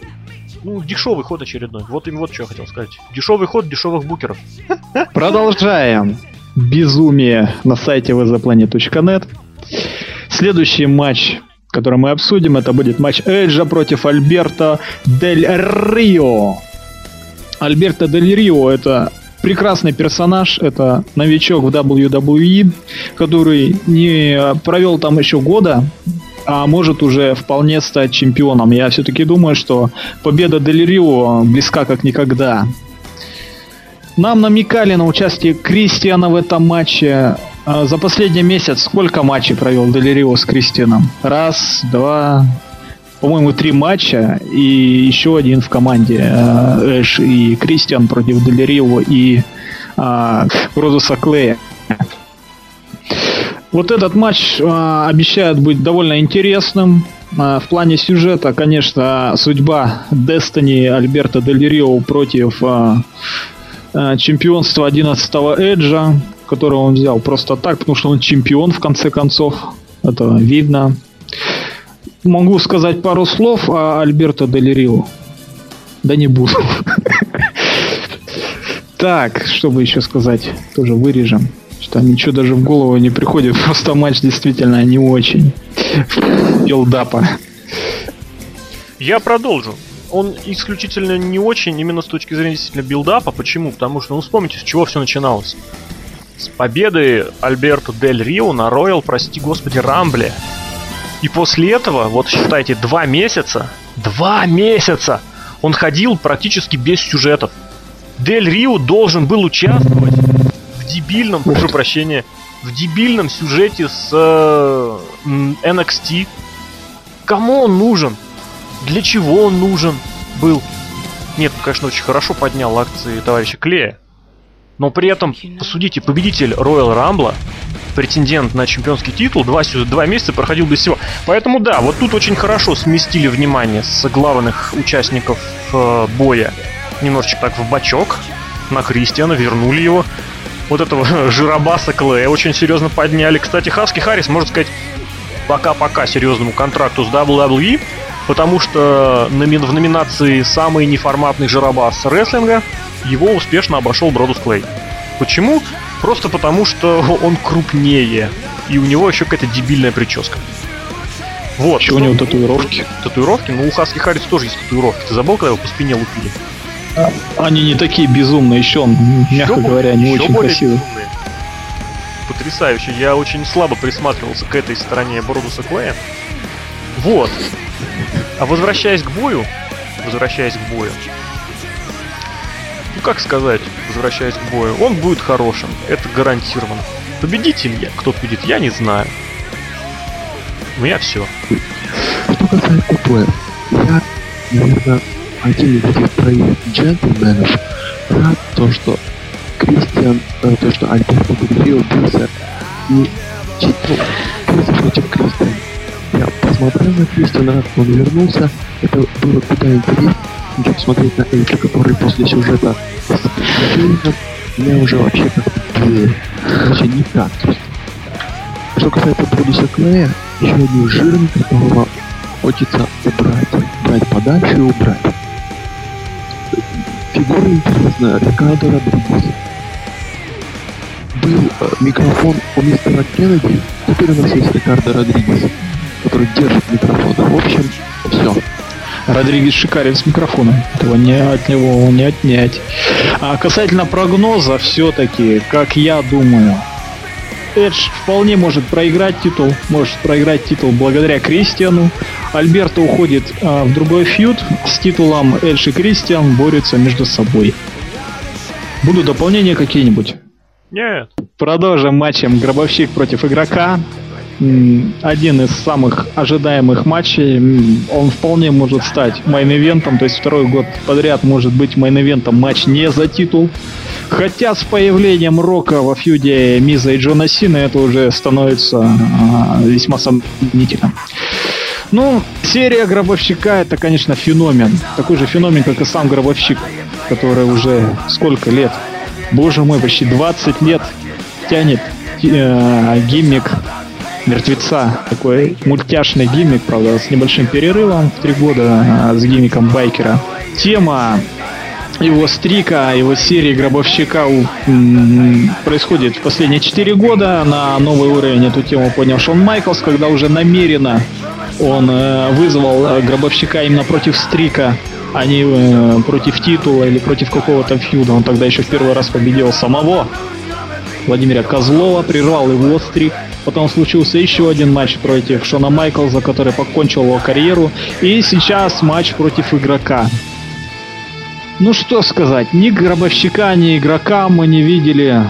ну, дешевый ход очередной. Вот им вот что я хотел сказать. Дешевый ход дешевых букеров. Продолжаем безумие на сайте vzplanet.net. Следующий матч, который мы обсудим, это будет матч Эджа против Альберта Дель Рио. Альберто Дель Рио это прекрасный персонаж, это новичок в WWE, который не провел там еще года, а может уже вполне стать чемпионом. Я все-таки думаю, что победа Дель Рио близка как никогда. Нам намекали на участие Кристиана в этом матче. А за последний месяц сколько матчей провел Делирио с Кристианом? Раз, два, по-моему, три матча и еще один в команде э, Эш и Кристиан против Делирио и э, Розуса Клея. Вот этот матч э, обещает быть довольно интересным. Э, в плане сюжета, конечно, судьба Destiny Альберта Дель Рио против э, э, чемпионства 11-го Эджа, которого он взял просто так, потому что он чемпион в конце концов. Это видно. Могу сказать пару слов о Альберто Дель Рио. Да не буду. Так, чтобы еще сказать, тоже вырежем. Что ничего даже в голову не приходит, просто матч действительно не очень. Билдапа. Я продолжу. Он исключительно не очень, именно с точки зрения действительно билдапа. Почему? Потому что, ну, вспомните, с чего все начиналось. С победы Альберто Дель Рио на Роял, прости господи, Рамбле. И после этого, вот считайте, два месяца, два месяца он ходил практически без сюжетов. Дель Рио должен был участвовать в дебильном, прошу прощения, в дебильном сюжете с э, NXT. Кому он нужен? Для чего он нужен был? Нет, конечно, очень хорошо поднял акции товарища Клея. Но при этом, посудите, победитель Royal Rumble претендент на чемпионский титул, два, два месяца проходил без всего. Поэтому да, вот тут очень хорошо сместили внимание с главных участников э, боя немножечко так в бачок на Кристиана, вернули его. Вот этого жиробаса Клея очень серьезно подняли. Кстати, Хаски Харрис, можно сказать, пока-пока серьезному контракту с WWE, потому что в номинации «Самый неформатный жиробас рестлинга» его успешно обошел Бродус Клей. Почему? Просто потому, что он крупнее. И у него еще какая-то дебильная прическа. Вот. Еще у него татуировки. Татуировки? Ну, у Хаски Харрис тоже есть татуировки. Ты забыл, когда его по спине лупили? Они не такие безумные, еще он, мягко еще говоря, не очень красивый. Безумные. Потрясающе. Я очень слабо присматривался к этой стороне Бродуса Клея. Вот. А возвращаясь к бою, возвращаясь к бою, ну как сказать, возвращаясь к бою, он будет хорошим, это гарантированно. Победитель я, кто победит, я не знаю. У меня все. Что касается боя, я, наверное, один из этих троих джентльменов рад то, что Кристиан, э, то, что Альберто Дель бился против Кристиана. Я посмотрел на Кристиана, он вернулся, это было куда интереснее, чем смотреть на Эйджа, который после сюжета с Кейном меня уже вообще как-то короче, не так. Что касается Бродуса Клея, еще один жирный, которого хочется убрать, брать подальше и убрать. Фигура интересная, Рикардо Родригес. Был э, микрофон у мистера Кеннеди, теперь у нас есть Рикардо Родригес, который держит микрофон. В общем, все. Родригес шикарен с микрофоном. Этого не от него не отнять. А касательно прогноза, все-таки, как я думаю, Эдж вполне может проиграть титул, может проиграть титул благодаря Кристиану. Альберто уходит а, в другой фьюд с титулом Эдж и Кристиан борются между собой. Будут дополнения какие-нибудь? Нет. Продолжим матчем Гробовщик против игрока один из самых ожидаемых матчей. Он вполне может стать мейн-ивентом, то есть второй год подряд может быть мейн-ивентом матч не за титул. Хотя с появлением Рока во фьюде Миза и Джона Сина это уже становится а, весьма сомнительным. Ну, серия Гробовщика это, конечно, феномен. Такой же феномен, как и сам Гробовщик, который уже сколько лет? Боже мой, почти 20 лет тянет э, гиммик мертвеца. Такой мультяшный гиммик, правда, с небольшим перерывом в три года а, с гиммиком байкера. Тема его стрика, его серии Гробовщика происходит в последние четыре года. На новый уровень эту тему поднял Шон Майклс, когда уже намеренно он э, вызвал э, Гробовщика именно против стрика, а не э, против титула или против какого-то фьюда. Он тогда еще в первый раз победил самого Владимира Козлова, прервал его стрик. Потом случился еще один матч против Шона Майклза, который покончил его карьеру. И сейчас матч против игрока. Ну что сказать, ни гробовщика, ни игрока мы не видели.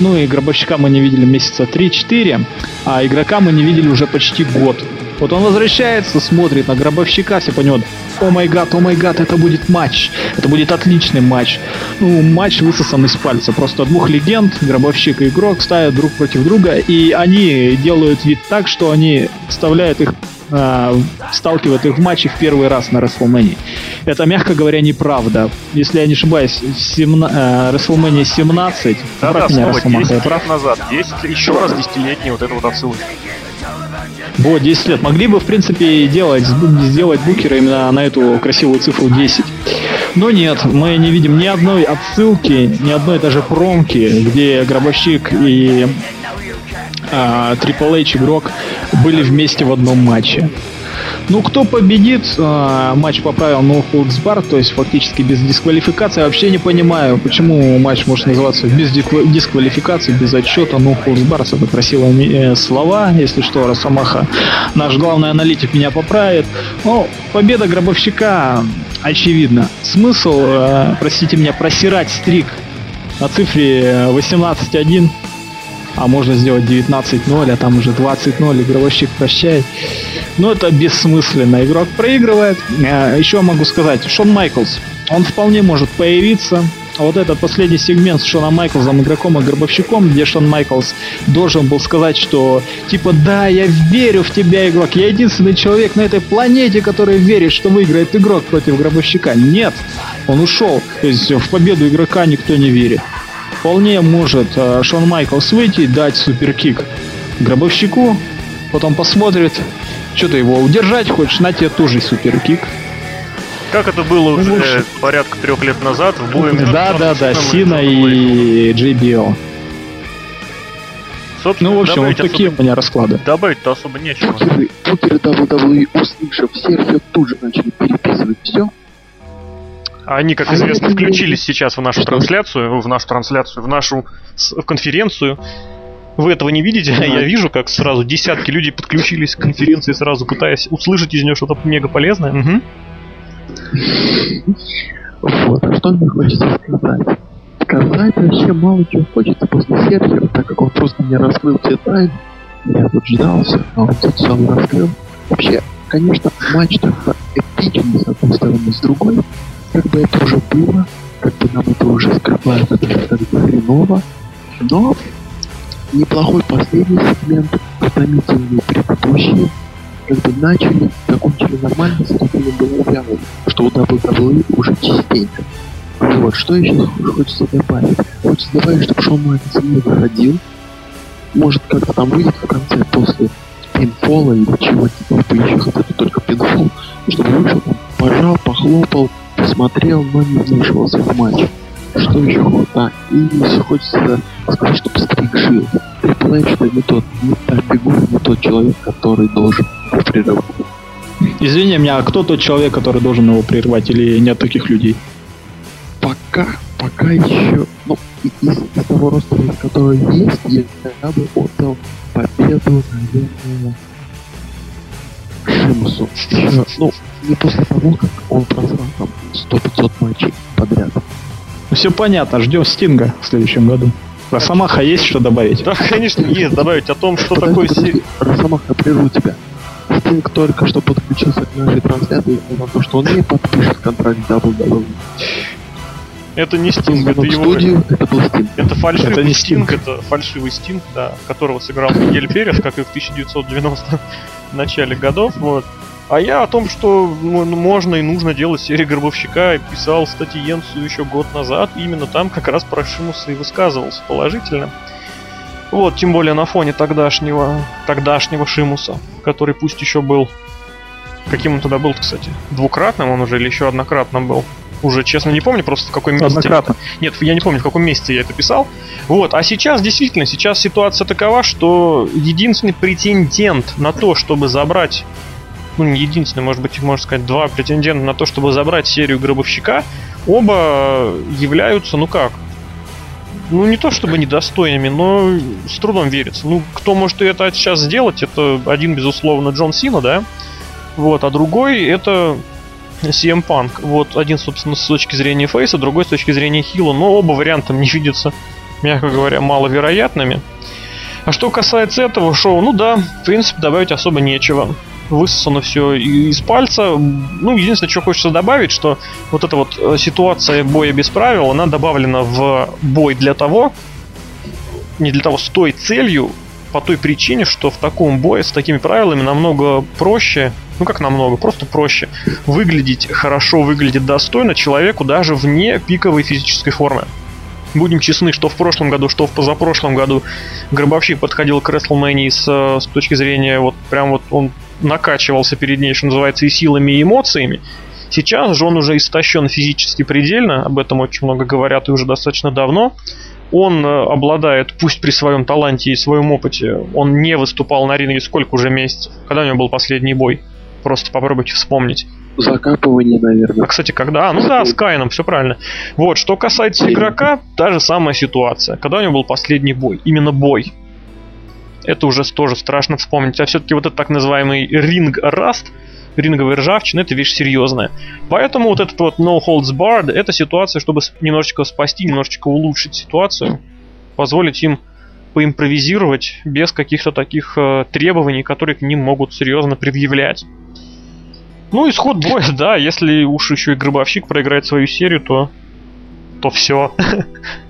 Ну и гробовщика мы не видели месяца 3-4, а игрока мы не видели уже почти год. Вот он возвращается, смотрит на гробовщика, все понимают, о май гад, о май гад, это будет матч. Это будет отличный матч. Ну, матч высосан из пальца. Просто двух легенд, гробовщик и игрок, ставят друг против друга, и они делают вид так, что они вставляют их э, сталкивают их в матче в первый раз на WrestleMania. Это, мягко говоря, неправда. Если я не ошибаюсь, семна, э, WrestleMania 17... Да, да, меня, снова Росомаха, 10 я прав? лет назад. 10, еще раз десятилетний вот это вот отсылка. Вот, 10 лет. Могли бы, в принципе, делать, сделать букера именно на эту красивую цифру 10. Но нет, мы не видим ни одной отсылки, ни одной даже промки, где Гробовщик и а, Triple H игрок были вместе в одном матче. Ну, кто победит, а, матч по правилам No Holds Bar, то есть фактически без дисквалификации. Я вообще не понимаю, почему матч может называться без дисквалификации, без отчета No Holds Bar. Это красивые э, слова, если что, Росомаха. Наш главный аналитик меня поправит. Но победа Гробовщика очевидно. Смысл, э, простите меня, просирать стрик на цифре э, 18-1 а можно сделать 19-0, а там уже 20-0, игровщик прощает. Но это бессмысленно. Игрок проигрывает. Э, Еще могу сказать, Шон Майклс, он вполне может появиться. А вот этот последний сегмент с Шоном Майклзом, игроком и гробовщиком, где Шон Майклс должен был сказать, что типа да, я верю в тебя, игрок, я единственный человек на этой планете, который верит, что выиграет игрок против гробовщика. Нет, он ушел. То есть в победу игрока никто не верит. Вполне может э, Шон Майклс выйти и дать суперкик гробовщику, потом посмотрит, что ты его удержать хочешь, на тебе тоже суперкик. Как это было уже лучше. порядка трех лет назад в бою между Да, да, да, Сина и JBL. Собственно, Ну, в общем, вот такие особо- у меня расклады. Добавить-то особо нечего. Букеры, букеры WWE, услышав Серхио, тут же начали переписывать все. Они, как А известно, включились сейчас в нашу трансляцию, в нашу трансляцию, в нашу в конференцию. Вы этого не видите, а я вижу, как сразу десятки людей подключились к конференции, сразу пытаясь услышать из нее что-то мега полезное. Мгм. Вот, а что мне хочется сказать? Сказать вообще мало чего хочется после Серхио, так как он просто не раскрыл все тайны. Я тут ждался, а он тут сам раскрыл. Вообще, конечно, матч так эпичный с одной стороны, с другой, как бы это уже было, как бы нам это уже это как бы хреново, но неплохой последний сегмент, утомительные предыдущие, как бы начали, закончили нормально, с этим было явно, что у WWE уже частенько. Вот, что еще хочется добавить? Хочется добавить, чтобы Шон Майклс не выходил. Может, как-то там выйдет в конце после пинфола или чего-то типа еще хотя бы только пинфол, чтобы вышел, пожал, похлопал, посмотрел, но не вмешивался в матч. Что еще так? И хочется сказать, чтобы Стрик жил. Трипл Эйч это не тот, не та фигура, не тот человек, который должен его прерывать. Извини меня, а кто тот человек, который должен его прервать, или нет таких людей? Пока, пока еще, ну, из, из того роста, который есть, я, я бы отдал победу, наверное, Шимусу. Еще, ну, не после того, как он просрал там 100-500 матчей подряд. Ну все понятно, ждем Стинга в следующем году. Росомаха есть что добавить? Да, конечно, есть добавить о том, что Подожди, такое подожди, Росомаха, прерву тебя. Стинг только что подключился к нашей трансляции и сказал, то, что он не подпишет контракт WWE. Это не Стинг, это его... студию, это был Стинг. Это фальшивый Это не Стинг, Стинг. это фальшивый Стинг, да, которого сыграл Мигель Перес, как и в 1990 начале годов, вот. А я о том, что ну, можно и нужно делать серии Гробовщика, и писал статьенцию еще год назад, и именно там как раз про Шимуса и высказывался положительно. Вот, тем более на фоне тогдашнего, тогдашнего Шимуса, который пусть еще был... Каким он тогда был, кстати? Двукратным он уже или еще однократным был? Уже, честно, не помню просто в какой месте. Однократно. Нет, я не помню, в каком месяце я это писал. Вот, а сейчас действительно, сейчас ситуация такова, что единственный претендент на то, чтобы забрать, ну не единственный, может быть, можно сказать, два претендента на то, чтобы забрать серию Гробовщика, оба являются, ну как, ну не то чтобы недостойными, но с трудом верится. Ну, кто может это сейчас сделать, это один, безусловно, Джон Сина, да? Вот, а другой это CM Punk. Вот один, собственно, с точки зрения фейса, другой с точки зрения хила, но оба варианта мне видятся, мягко говоря, маловероятными. А что касается этого шоу, ну да, в принципе, добавить особо нечего. Высосано все из пальца. Ну, единственное, что хочется добавить, что вот эта вот э, ситуация боя без правил, она добавлена в бой для того, не для того, с той целью, по той причине, что в таком бое с такими правилами намного проще, ну как намного, просто проще выглядеть хорошо, выглядеть достойно человеку даже вне пиковой физической формы. Будем честны, что в прошлом году, что в позапрошлом году Гробовщик подходил к WrestleMania с, с точки зрения вот прям вот он накачивался перед ней, что называется, и силами, и эмоциями. Сейчас же он уже истощен физически предельно, об этом очень много говорят и уже достаточно давно он э, обладает, пусть при своем таланте и своем опыте, он не выступал на ринге сколько уже месяцев? Когда у него был последний бой? Просто попробуйте вспомнить. Закапывание, наверное. А, кстати, когда? А, ну да, с Кайном, все правильно. Вот, что касается игрока, та же самая ситуация. Когда у него был последний бой? Именно бой. Это уже тоже страшно вспомнить. А все-таки вот этот так называемый ринг-раст – ринговая ржавчина, это вещь серьезная. Поэтому вот этот вот no holds barred, это ситуация, чтобы немножечко спасти, немножечко улучшить ситуацию, позволить им поимпровизировать без каких-то таких э, требований, которые к ним могут серьезно предъявлять. Ну, исход боя, да, если уж еще и гробовщик проиграет свою серию, то то все.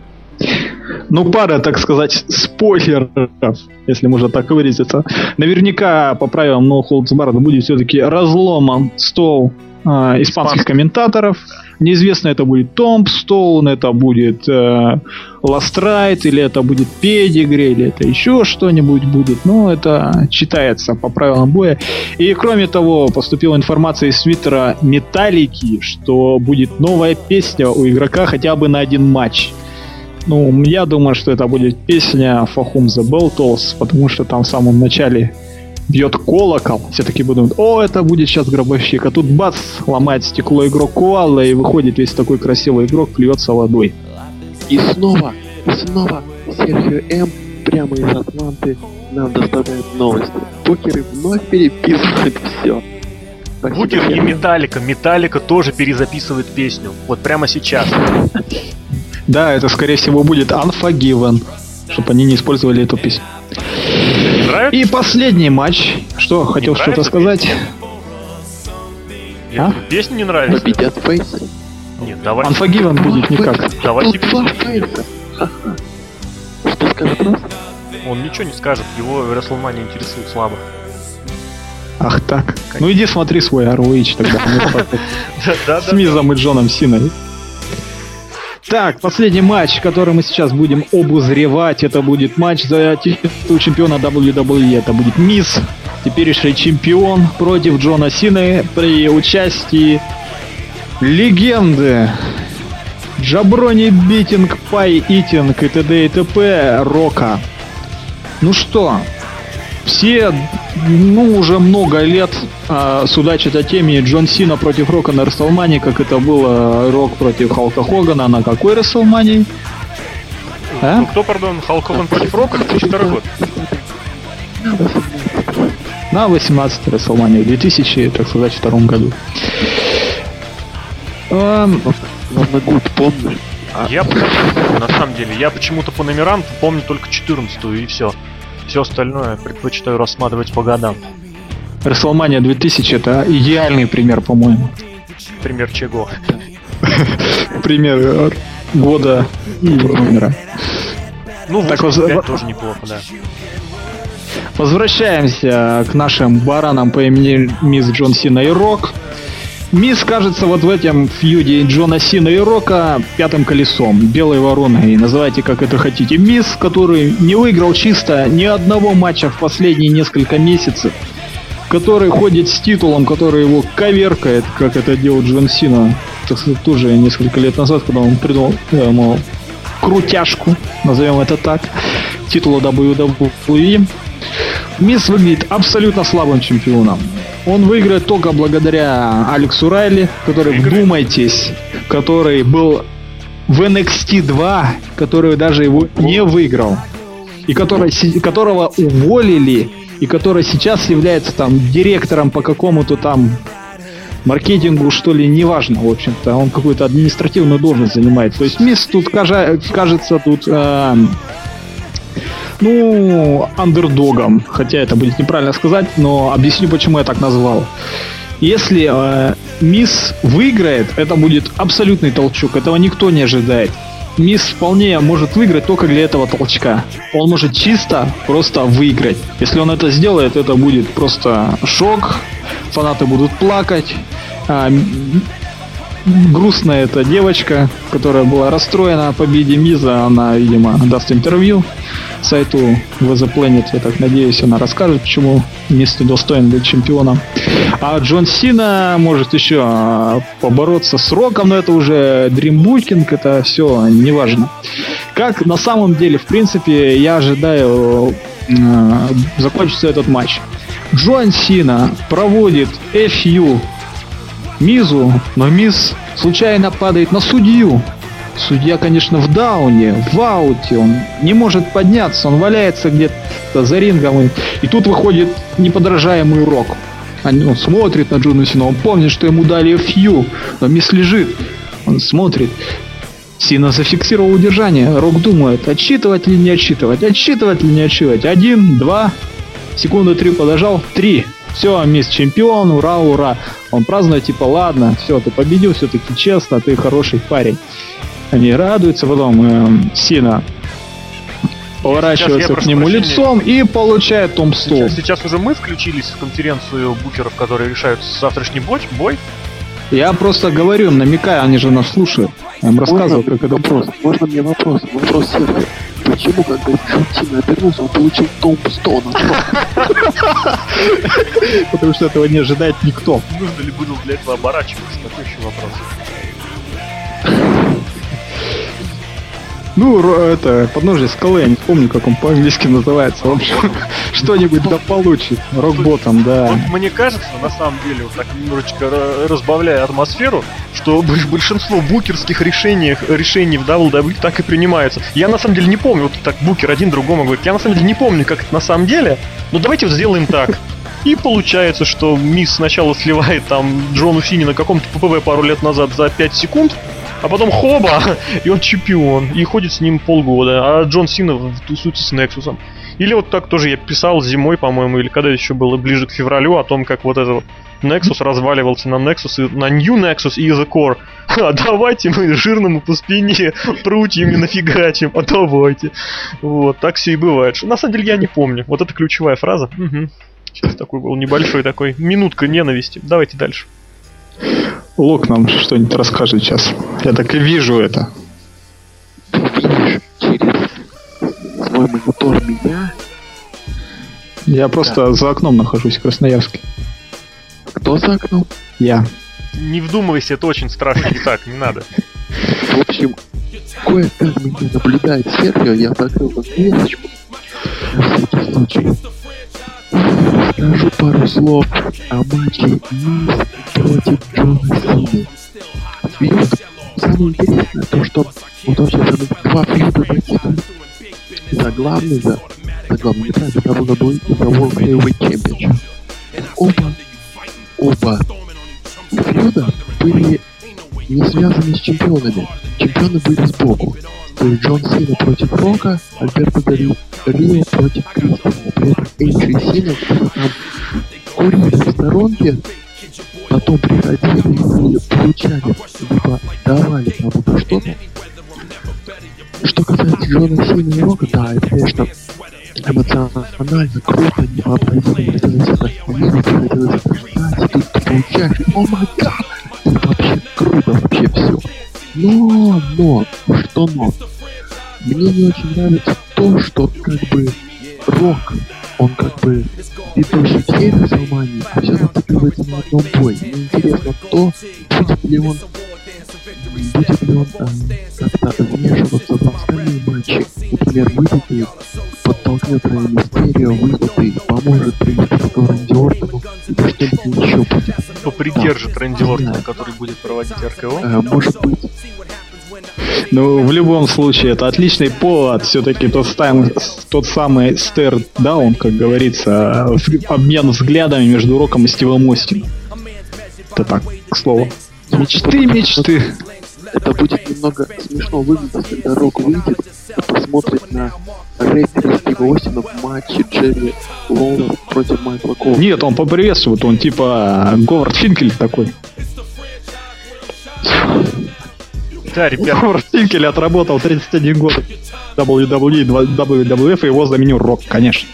Ну, пара, так сказать, спойлеров, если можно так выразиться. Наверняка по правилам No Holds Barred будет все-таки разломан стол э, испанских комментаторов. Неизвестно, это будет Tombstone, это будет э, Last Ride, или это будет Pedigree, или это еще что-нибудь будет. Но это читается по правилам боя. И кроме того, поступила информация из твиттера Металлики, что будет новая песня у игрока хотя бы на один матч. Ну, я думаю, что это будет песня For Whom the Bell Tolls, потому что там в самом начале бьет колокол. Все таки будут, о, это будет сейчас гробовщик. А тут бац, ломает стекло игрок Куалла, и выходит весь такой красивый игрок, плюется водой. И снова, и снова Серхио М прямо из Атланты нам доставляет новости. Покеры вновь переписывают все. Букер и Металлика. Металлика тоже перезаписывает песню. Вот прямо сейчас. Да, это скорее всего будет Unforgiven, чтобы они не использовали эту песню. Нравится? И последний матч. Что, не хотел что-то сказать? Нет, а? Песня не нравится. Победят фейсы. Нет, давай. Unforgiven будет никак. Давай себе. Что скажет раз? Он ничего не скажет, его WrestleMania интересует слабо. Ах так. Ну иди смотри свой ROH тогда. С Мизом и Джоном Синой. Так, последний матч, который мы сейчас будем обозревать, это будет матч за титул чемпиона WWE. Это будет Мисс, теперешний чемпион против Джона Сины при участии легенды Jabroni Beating, Pie Eating и т.д. и т.п. Рока. Ну что, все, ну, уже много лет а, судачат о теме Джон Сина против Рока на Рестлмании, как это было Рок против Халка Хогана на какой Рестлмании? А? Ну, кто, пардон, Халк Хоган против Рока? 2002 год. На 18 Расселмании в 2000, так сказать, втором году. Um, Главное, год помню. Я, на самом деле, я почему-то по номерам помню только 14 и все. Все остальное предпочитаю рассматривать по годам. WrestleMania 2000 это идеальный пример, по-моему. Пример чего? Пример э, года и номера. Ну, так воз... тоже неплохо, да. Возвращаемся к нашим баранам по имени Мисс Джон Сина и Рок. Мисс кажется вот в этом фьюде Джона Сина и Рока пятым колесом, белой вороной, называйте как это хотите. Мисс, который не выиграл чисто ни одного матча в последние несколько месяцев, который ходит с титулом, который его коверкает, как это делал Джон Сина, так сказать, тоже несколько лет назад, когда он придумал, э, мол, крутяшку, назовем это так, титула WWE. Мисс выглядит абсолютно слабым чемпионом. Он выиграет только благодаря Алексу Райли, который, вдумайтесь, который был в NXT 2, который даже его не выиграл. И который, которого уволили, и который сейчас является там директором по какому-то там маркетингу, что ли, неважно, в общем-то. Он какую-то административную должность занимает. То есть Мисс тут кажется тут э, ну, андердогом. Хотя это будет неправильно сказать, но объясню, почему я так назвал. Если э, Мисс выиграет, это будет абсолютный толчок. Этого никто не ожидает. Мисс вполне может выиграть только для этого толчка. Он может чисто просто выиграть. Если он это сделает, это будет просто шок. Фанаты будут плакать. А, грустная эта девочка, которая была расстроена победе Миза. Она, видимо, даст интервью сайту VZ Planet. Я так надеюсь, она расскажет, почему Мисс недостоин быть чемпионом. А Джон Сина может еще а, побороться с Роком, но это уже дримбукинг, это все неважно. Как на самом деле, в принципе, я ожидаю э, закончится этот матч. Джон Сина проводит FU Мизу, но Миз случайно падает на судью. Судья, конечно, в дауне, в ауте, он не может подняться, он валяется где-то за рингом. И, и тут выходит неподражаемый Рок. Он, смотрит на Джона Сина, он помнит, что ему дали фью, но Мисс лежит. Он смотрит. Сина зафиксировал удержание. Рок думает, отсчитывать или не отсчитывать, отсчитывать или не отсчитывать. Один, два, секунду три подожал, три. Все, мисс чемпион, ура, ура. Он празднует, типа, ладно, все, ты победил, все-таки честно, ты хороший парень. Они радуются, потом э, Сина поворачивается к нему прощения. лицом и получает Том Стол. Сейчас, сейчас уже мы включились в конференцию букеров, которые решают завтрашний бой. бой. Я просто говорю, намекаю, они же нас слушают. Я им рассказывал, как это вопрос. Можно мне вопрос? Вопрос Серхио. Почему, когда Джон обернулся, он получил Томпстона? Потому что этого не ожидает никто. Нужно ли было для этого оборачиваться? Такой еще вопрос. Ну, это, подножие скалы, я не помню, как он по-английски называется. В общем, что-нибудь да получит. Рокботом, да. Мне кажется, на самом деле, вот так немножечко разбавляя атмосферу, что большинство букерских решений, решений в WWE так и принимается. Я на самом деле не помню, вот так букер один другому говорит, я на самом деле не помню, как это на самом деле, но давайте сделаем так. И получается, что Мисс сначала сливает там Джону Фини на каком-то ППВ пару лет назад за 5 секунд, а потом хоба, и он чемпион, и ходит с ним полгода, а Джон Сина тусуется с Нексусом. Или вот так тоже я писал зимой, по-моему, или когда еще было ближе к февралю, о том, как вот этот вот Nexus разваливался на Nexus, и, на New Nexus и The Core. А давайте мы жирному по спине прутьями нафигачим, а давайте. Вот, так все и бывает. На самом деле я не помню. Вот это ключевая фраза. Угу. Сейчас такой был небольшой такой минутка ненависти. Давайте дальше. Лук нам что-нибудь расскажет сейчас. Я так и вижу это. Ты видишь через свой монитор меня? Я просто да. за окном нахожусь в Красноярске. Кто за окном? Я. Не вдумывайся, это очень страшно и так, не надо. В общем, кое-как меня наблюдает Серхио, я закрыл дверочку. На всякий случай. Скажу пару слов о матче Мисс против Джона Сины. Фьюд, самое интересное, то, что вот вообще там два фьюда таких. За главный, за, за главный, неправильно, за WWE и за World Heavyweight Championship. Оба, оба фьюда были не связаны с чемпионами. Чемпионы были сбоку. То есть Джон Сина против Рока, Альберто Рио против Кристофера. При этом Эйджи Сина там курили в сторонке, потом приходили и получали, либо давали кому-то что-то. Что касается Джона Сина и Рока, да, это, конечно, эмоционально, круто, невообразимо. Это увидеть, хотелось это ждать, тут ты получаешь, о май гад, это вообще круто, вообще все. Но, но, что но? Мне не очень нравится то, что как бы рок, он как бы ведущий всей Расселмании, а все зацикливается на одном бой. Мне интересно то, будет ли он будет ли он э, как-то вмешиваться в остальные матчи, например, выйдет подтолкнет Рэй Мистерио, выйдет и поможет к Рэнди Ортону, или что-нибудь еще будет. Попридержит да. Рэнди Ортона, который будет проводить РКО? Э, может быть, ну, в любом случае, это отличный повод. Все-таки тот, тайм, тот самый стер-даун, как говорится, обмен взглядами между Роком и Стивом Остином. Это так, к слову. Мечты, мечты. Это будет немного смешно выглядеть, когда Рок выйдет и посмотрит на рефери Стива Остина в матче Джерри Лоуэр против Майкла Кола. Нет, он поприветствует, он типа Говард Финкель такой. Да, ребят. Говард Финкель отработал 31 год WWE, WWF, и его заменил Рок, конечно.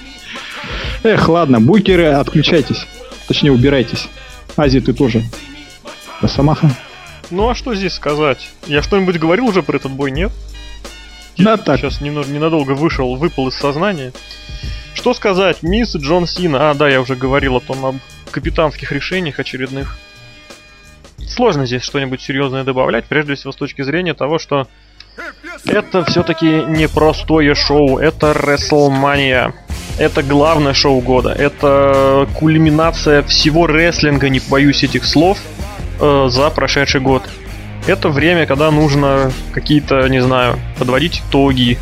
Эх, ладно, букеры, отключайтесь. Точнее, убирайтесь. Ази, ты тоже. Росомаха. Ну а что здесь сказать? Я что-нибудь говорил уже про этот бой, нет? Да, так. Сейчас ненадолго вышел, выпал из сознания. Что сказать? Мисс Джон Сина. А, да, я уже говорил о том, об капитанских решениях очередных. Сложно здесь что-нибудь серьезное добавлять, прежде всего с точки зрения того, что это все-таки не простое шоу, это WrestleMania. Это главное шоу года. Это кульминация всего рестлинга, не боюсь этих слов, э, за прошедший год. Это время, когда нужно какие-то, не знаю, подводить итоги,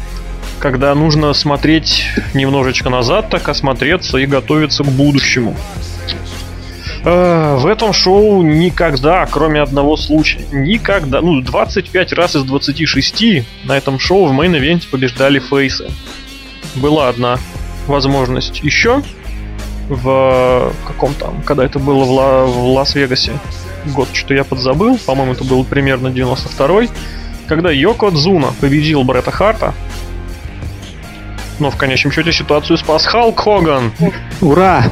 когда нужно смотреть немножечко назад, так осмотреться и готовиться к будущему. Э, в этом шоу никогда, кроме одного случая, никогда, ну, 25 раз из 26 на этом шоу в мейн-ивенте побеждали фейсы. Была одна возможность еще в каком там, когда это было в, Ла- в Лас-Вегасе. Год что я подзабыл, по-моему, это был примерно 92-й, когда Йоко Дзуна победил Бретта Харта. Но в конечном счете ситуацию спас Халк Хоган. Ура!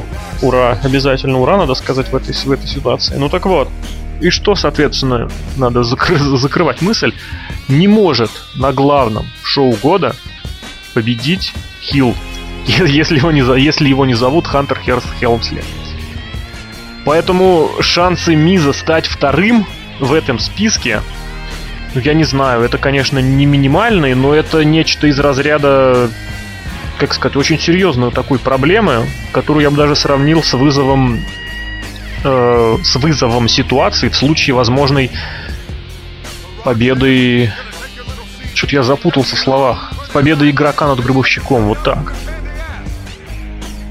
Ура, обязательно ура, надо сказать в этой, в этой ситуации. Ну так вот, и что, соответственно, надо закры- закрывать мысль, не может на главном шоу года победить Хилл, если его не, если его не зовут Хантер Херст Хелмсли. Поэтому шансы Миза стать вторым в этом списке, ну я не знаю, это, конечно, не минимальные, но это нечто из разряда как сказать, очень серьезную такую проблему, которую я бы даже сравнил с вызовом э, с вызовом ситуации в случае возможной победы. Что-то я запутался в словах. Победа игрока над гробовщиком, вот так.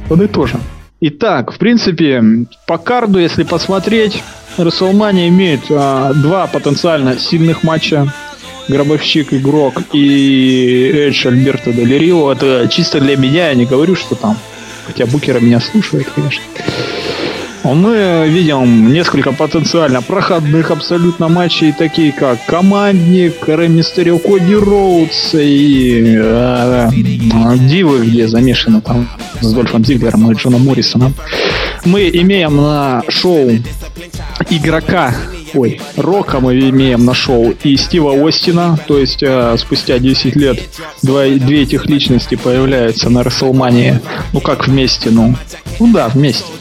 Подытожим. Итак, в принципе, по карду, если посмотреть, WrestleMania имеет а, два потенциально сильных матча. Гробовщик Игрок и Эдж Альберто Дель. Это чисто для меня, я не говорю, что там. Хотя Букера меня слушает, конечно. Мы видим несколько потенциально проходных абсолютно матчей, такие как Командник, Рэй Коди Роудс и э, Дивы, где замешаны там с Дольфом Зиглером и Джоном Моррисоном. Мы имеем на шоу игрока, ой, Рока мы имеем на шоу и Стива Остина, то есть э, спустя 10 лет два, две этих личности появляются на Расселмании, ну как вместе, ну, ну да, вместе.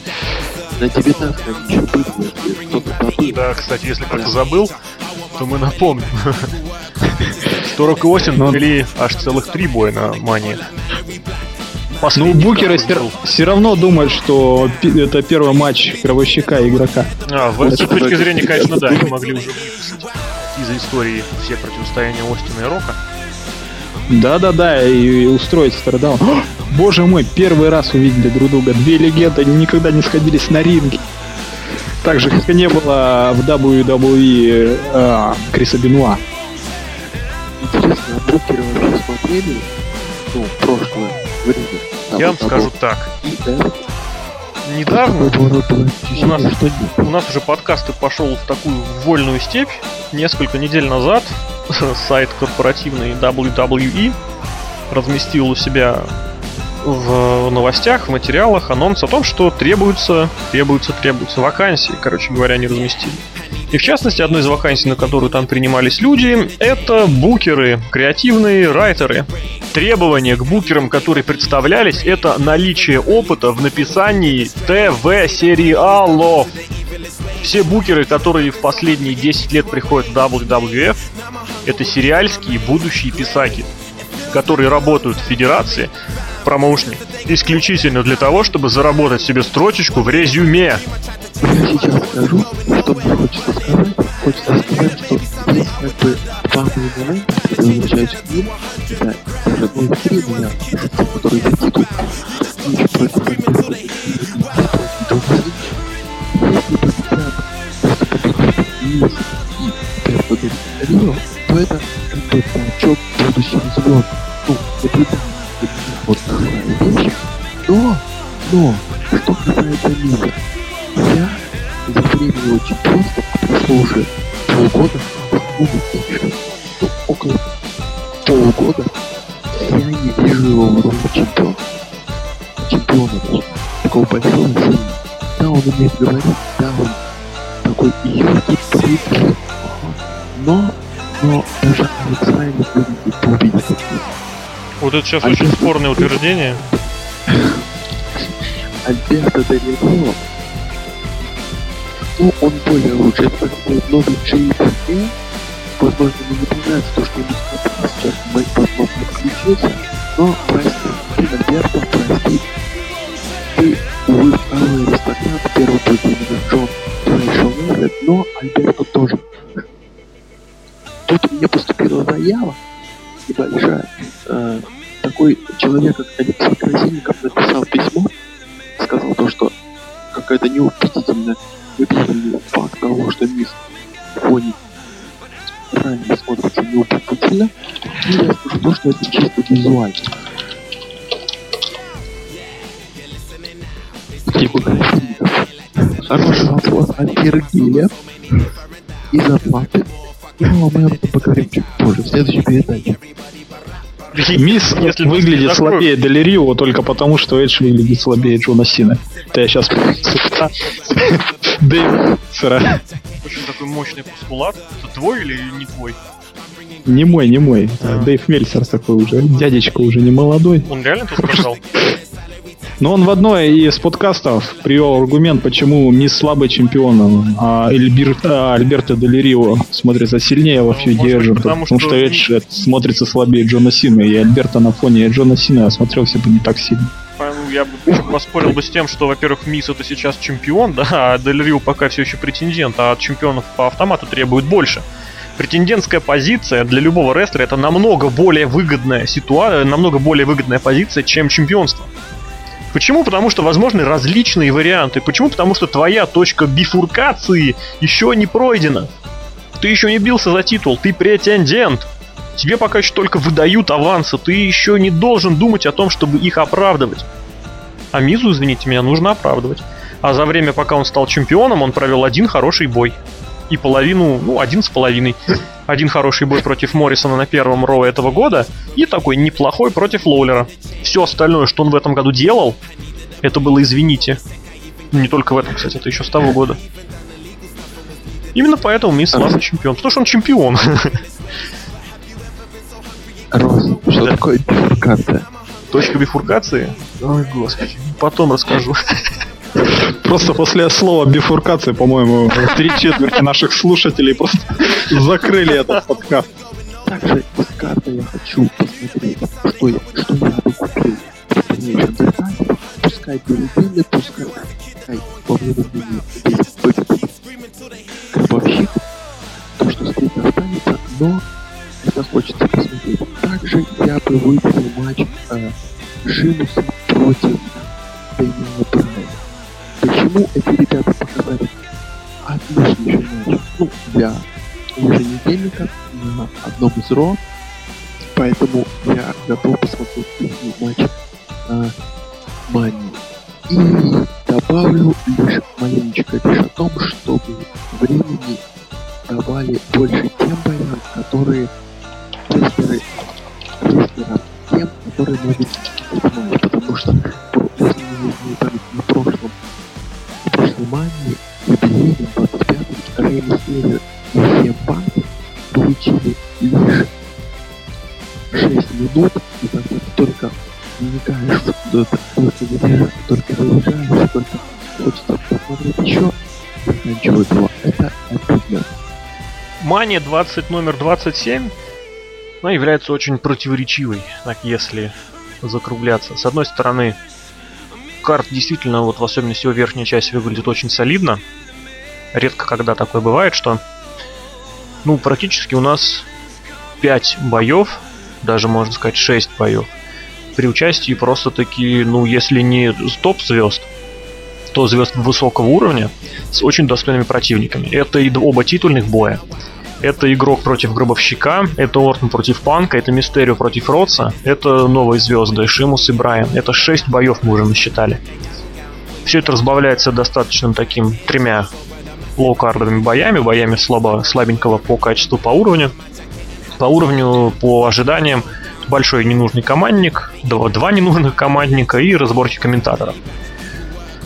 На 19 они еще были, если кто-то забыл. Да, кстати, если кто-то забыл, то мы напомним. Что Рок и Остин Ну. провели аж целых три боя на Мании. Ну, Букеры был. все равно думают, что пи- это первый матч гробовщика и игрока. А, в этой точки зрения, конечно, да, они могли уже выписать из истории все противостояния Остина и Рока. Да-да-да, и, и устроить стардаун. О, Боже мой, первый раз увидели друг друга. Две легенды они никогда не сходились на ринге. Так же, как и не было в WWE э, Криса Бенуа. Интересно, а Букеры вообще смотрели? Ну, прошлое Я вам скажу так. Недавно у нас, у нас уже подкаст и пошел в такую вольную степь. Несколько недель назад сайт корпоративный WWE разместил у себя в новостях, в материалах анонс о том, что требуются, требуются, требуются вакансии, короче говоря, они разместили. И в частности, одной из вакансий, на которую там принимались люди, это букеры, креативные райтеры. Требования к букерам, которые представлялись, это наличие опыта в написании ТВ-сериалов. Все букеры, которые в последние 10 лет приходят в WWF, это сериальские будущие писаки, которые работают в федерации, промоушне, исключительно для того, чтобы заработать себе строчечку в резюме. Я сейчас скажу, что мне хочется сказать. Хочется сказать, что здесь как бы два момента, я возвращаюсь к ним, это даже ну, меня, которые ведут говорить, да, он такой юркий, прыткий, но, но даже Алекс Райан выглядит поубедительно. Вот это сейчас очень спорное утверждение. Альберто Дель Рио, ну, он более лучше. Это такой новый JPA. Возможно, ему не понравится то, что ему сейчас. Возможно, включился. Но прости, но Альберто тоже. Тут мне поступила заява небольшая. Э, такой человек, как Алексей Красильников, написал письмо, сказал то, что какая-то неубедительная убедительный факт того, что мисс фоне правильно смотрится неубедительно, и я скажу то, что это чисто визуально. Типа красивеньков. Хороший вопрос от Сергея Мисс Если выглядит слабее Дель Рио только потому, что Эдж выглядит слабее Джона Сина. Это я сейчас... Дэйв Сера. Очень такой мощный пускулат. Это твой или не твой? Не мой, не мой. Дэйв Мельцер такой уже. Дядечка уже не молодой. Он реально тут сказал? Но он в одной из подкастов привел аргумент, почему Мисс слабый чемпион, а Эльбир- а Альберто Дель Рио смотрится сильнее во Ну, фьюде Эджа, потому потому, что- Эдж э, смотрится слабее Джона Сина, и Альберто на фоне Джона Сина смотрелся бы не так сильно. Ну, я бы поспорил бы с тем, что, во-первых, Мисс это сейчас чемпион, да, а Дель Рио пока все еще претендент, а от чемпионов по автомату требует больше. Претендентская позиция для любого рестлера это намного более выгодная ситуация, намного более выгодная позиция, чем чемпионство. Почему? Потому что возможны различные варианты. Почему? Потому что твоя точка бифуркации еще не пройдена. Ты еще не бился за титул, ты претендент. Тебе пока еще только выдают авансы, ты еще не должен думать о том, чтобы их оправдывать. А Мизу, извините меня, нужно оправдывать. А за время, пока он стал чемпионом, он провел один хороший бой. И половину, ну, один с половиной. Один хороший бой против Моррисона на первом Роу этого года, и такой неплохой против Лоулера. Все остальное, что он в этом году делал, это было, извините. Не только в этом, кстати, это еще с того года. Именно поэтому Мисс слабый чемпион. Потому что он чемпион. Рос, что Да. такое бифуркация? Точка бифуркации? Ой, господи. Потом расскажу. Просто после слова бифуркации, по-моему, три четверти наших слушателей просто закрыли этот подкаст. Также из карты я хочу посмотреть, что я, что я бы купил в дальнейшем британии. Пускай бюллетени, пускай, пускай моему мнению, здесь победит гробовщик, то, что стрит останется, но это хочется посмотреть. Также я бы выделил матч э, Шимуса против Дэниела Брайана. Почему эти ребята показали отличнейший матч? Ну, для еженедельника на одном из ро. Поэтому я готов посмотреть их матч на Мани. И добавлю лишь маленечко лишь о том, чтобы времени давали больше тем боям, которые Мания 20 номер 27, она является очень противоречивой, так если закругляться. С одной стороны, карт действительно, вот в особенности его верхняя часть выглядит очень солидно. Редко когда такое бывает, что ну, практически у нас 5 боев, даже можно сказать 6 боев, при участии просто таки, ну, если не топ звезд, 100 звезд высокого уровня с очень достойными противниками. Это и оба титульных боя. Это игрок против Гробовщика, это Ортон против Панка, это Мистерио против Роудса, это новые звезды, Шимус и Брайан. Это 6 боев мы уже насчитали. Все это разбавляется достаточным таким тремя лоу-кардовыми боями, боями слабо, слабенького по качеству, по уровню. По уровню, по ожиданиям, большой ненужный командник, два, два ненужных командника и разборки комментаторов.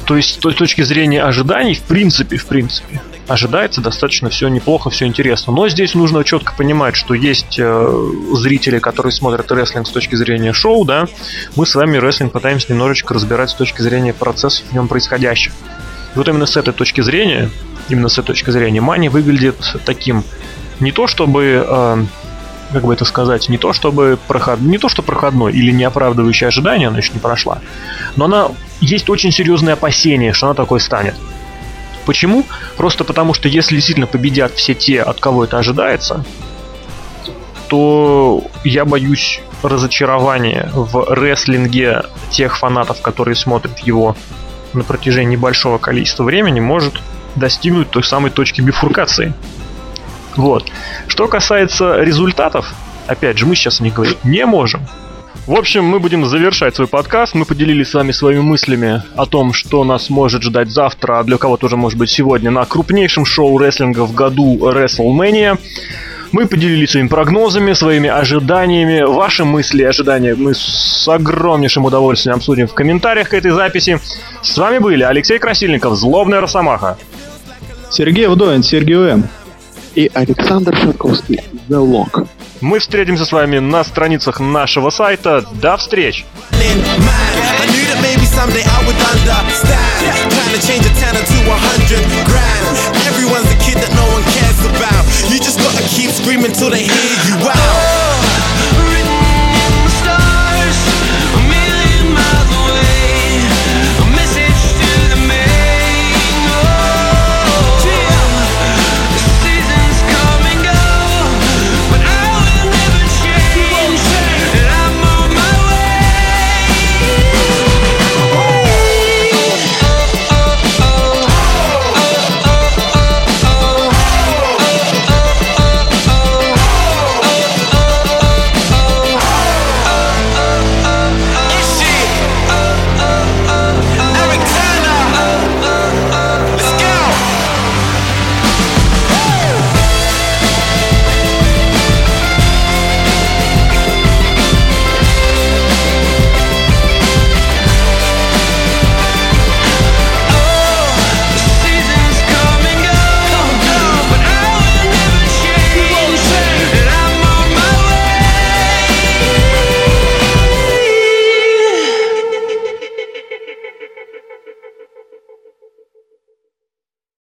То есть, с точки зрения ожиданий, в принципе, в принципе, ожидается достаточно все неплохо, все интересно. Но здесь нужно четко понимать, что есть э, зрители, которые смотрят рестлинг с точки зрения шоу, да. Мы с вами рестлинг пытаемся немножечко разбирать с точки зрения процессов в нем происходящих. И вот именно с этой точки зрения, именно с этой точки зрения, Мани выглядит таким не то чтобы э, как бы это сказать, не то чтобы проход, не то что проходной или не оправдывающий ожидания, она еще не прошла, но она есть очень серьезные опасения, что она такой станет. Почему? Просто потому, что если действительно победят все те, от кого это ожидается, то я боюсь разочарования в рестлинге тех фанатов, которые смотрят его на протяжении небольшого количества времени, может достигнуть той самой точки бифуркации. Вот. Что касается результатов, опять же, мы сейчас о них говорить не можем. В общем, мы будем завершать свой подкаст. Мы поделились с вами своими мыслями о том, что нас может ждать завтра, а для кого тоже может быть сегодня, на крупнейшем шоу рестлинга в году WrestleMania. Мы поделились своими прогнозами, своими ожиданиями. Ваши мысли и ожидания мы с огромнейшим удовольствием обсудим в комментариях к этой записи. С вами были Алексей Красильников, Злобная Росомаха. Сергей Вдовин, Сергей М и Александр Шатковский The Lock. Мы встретимся с вами на страницах нашего сайта. До встречи! Everyone's a kid that no one cares about. You just gotta keep screaming till they hear you out.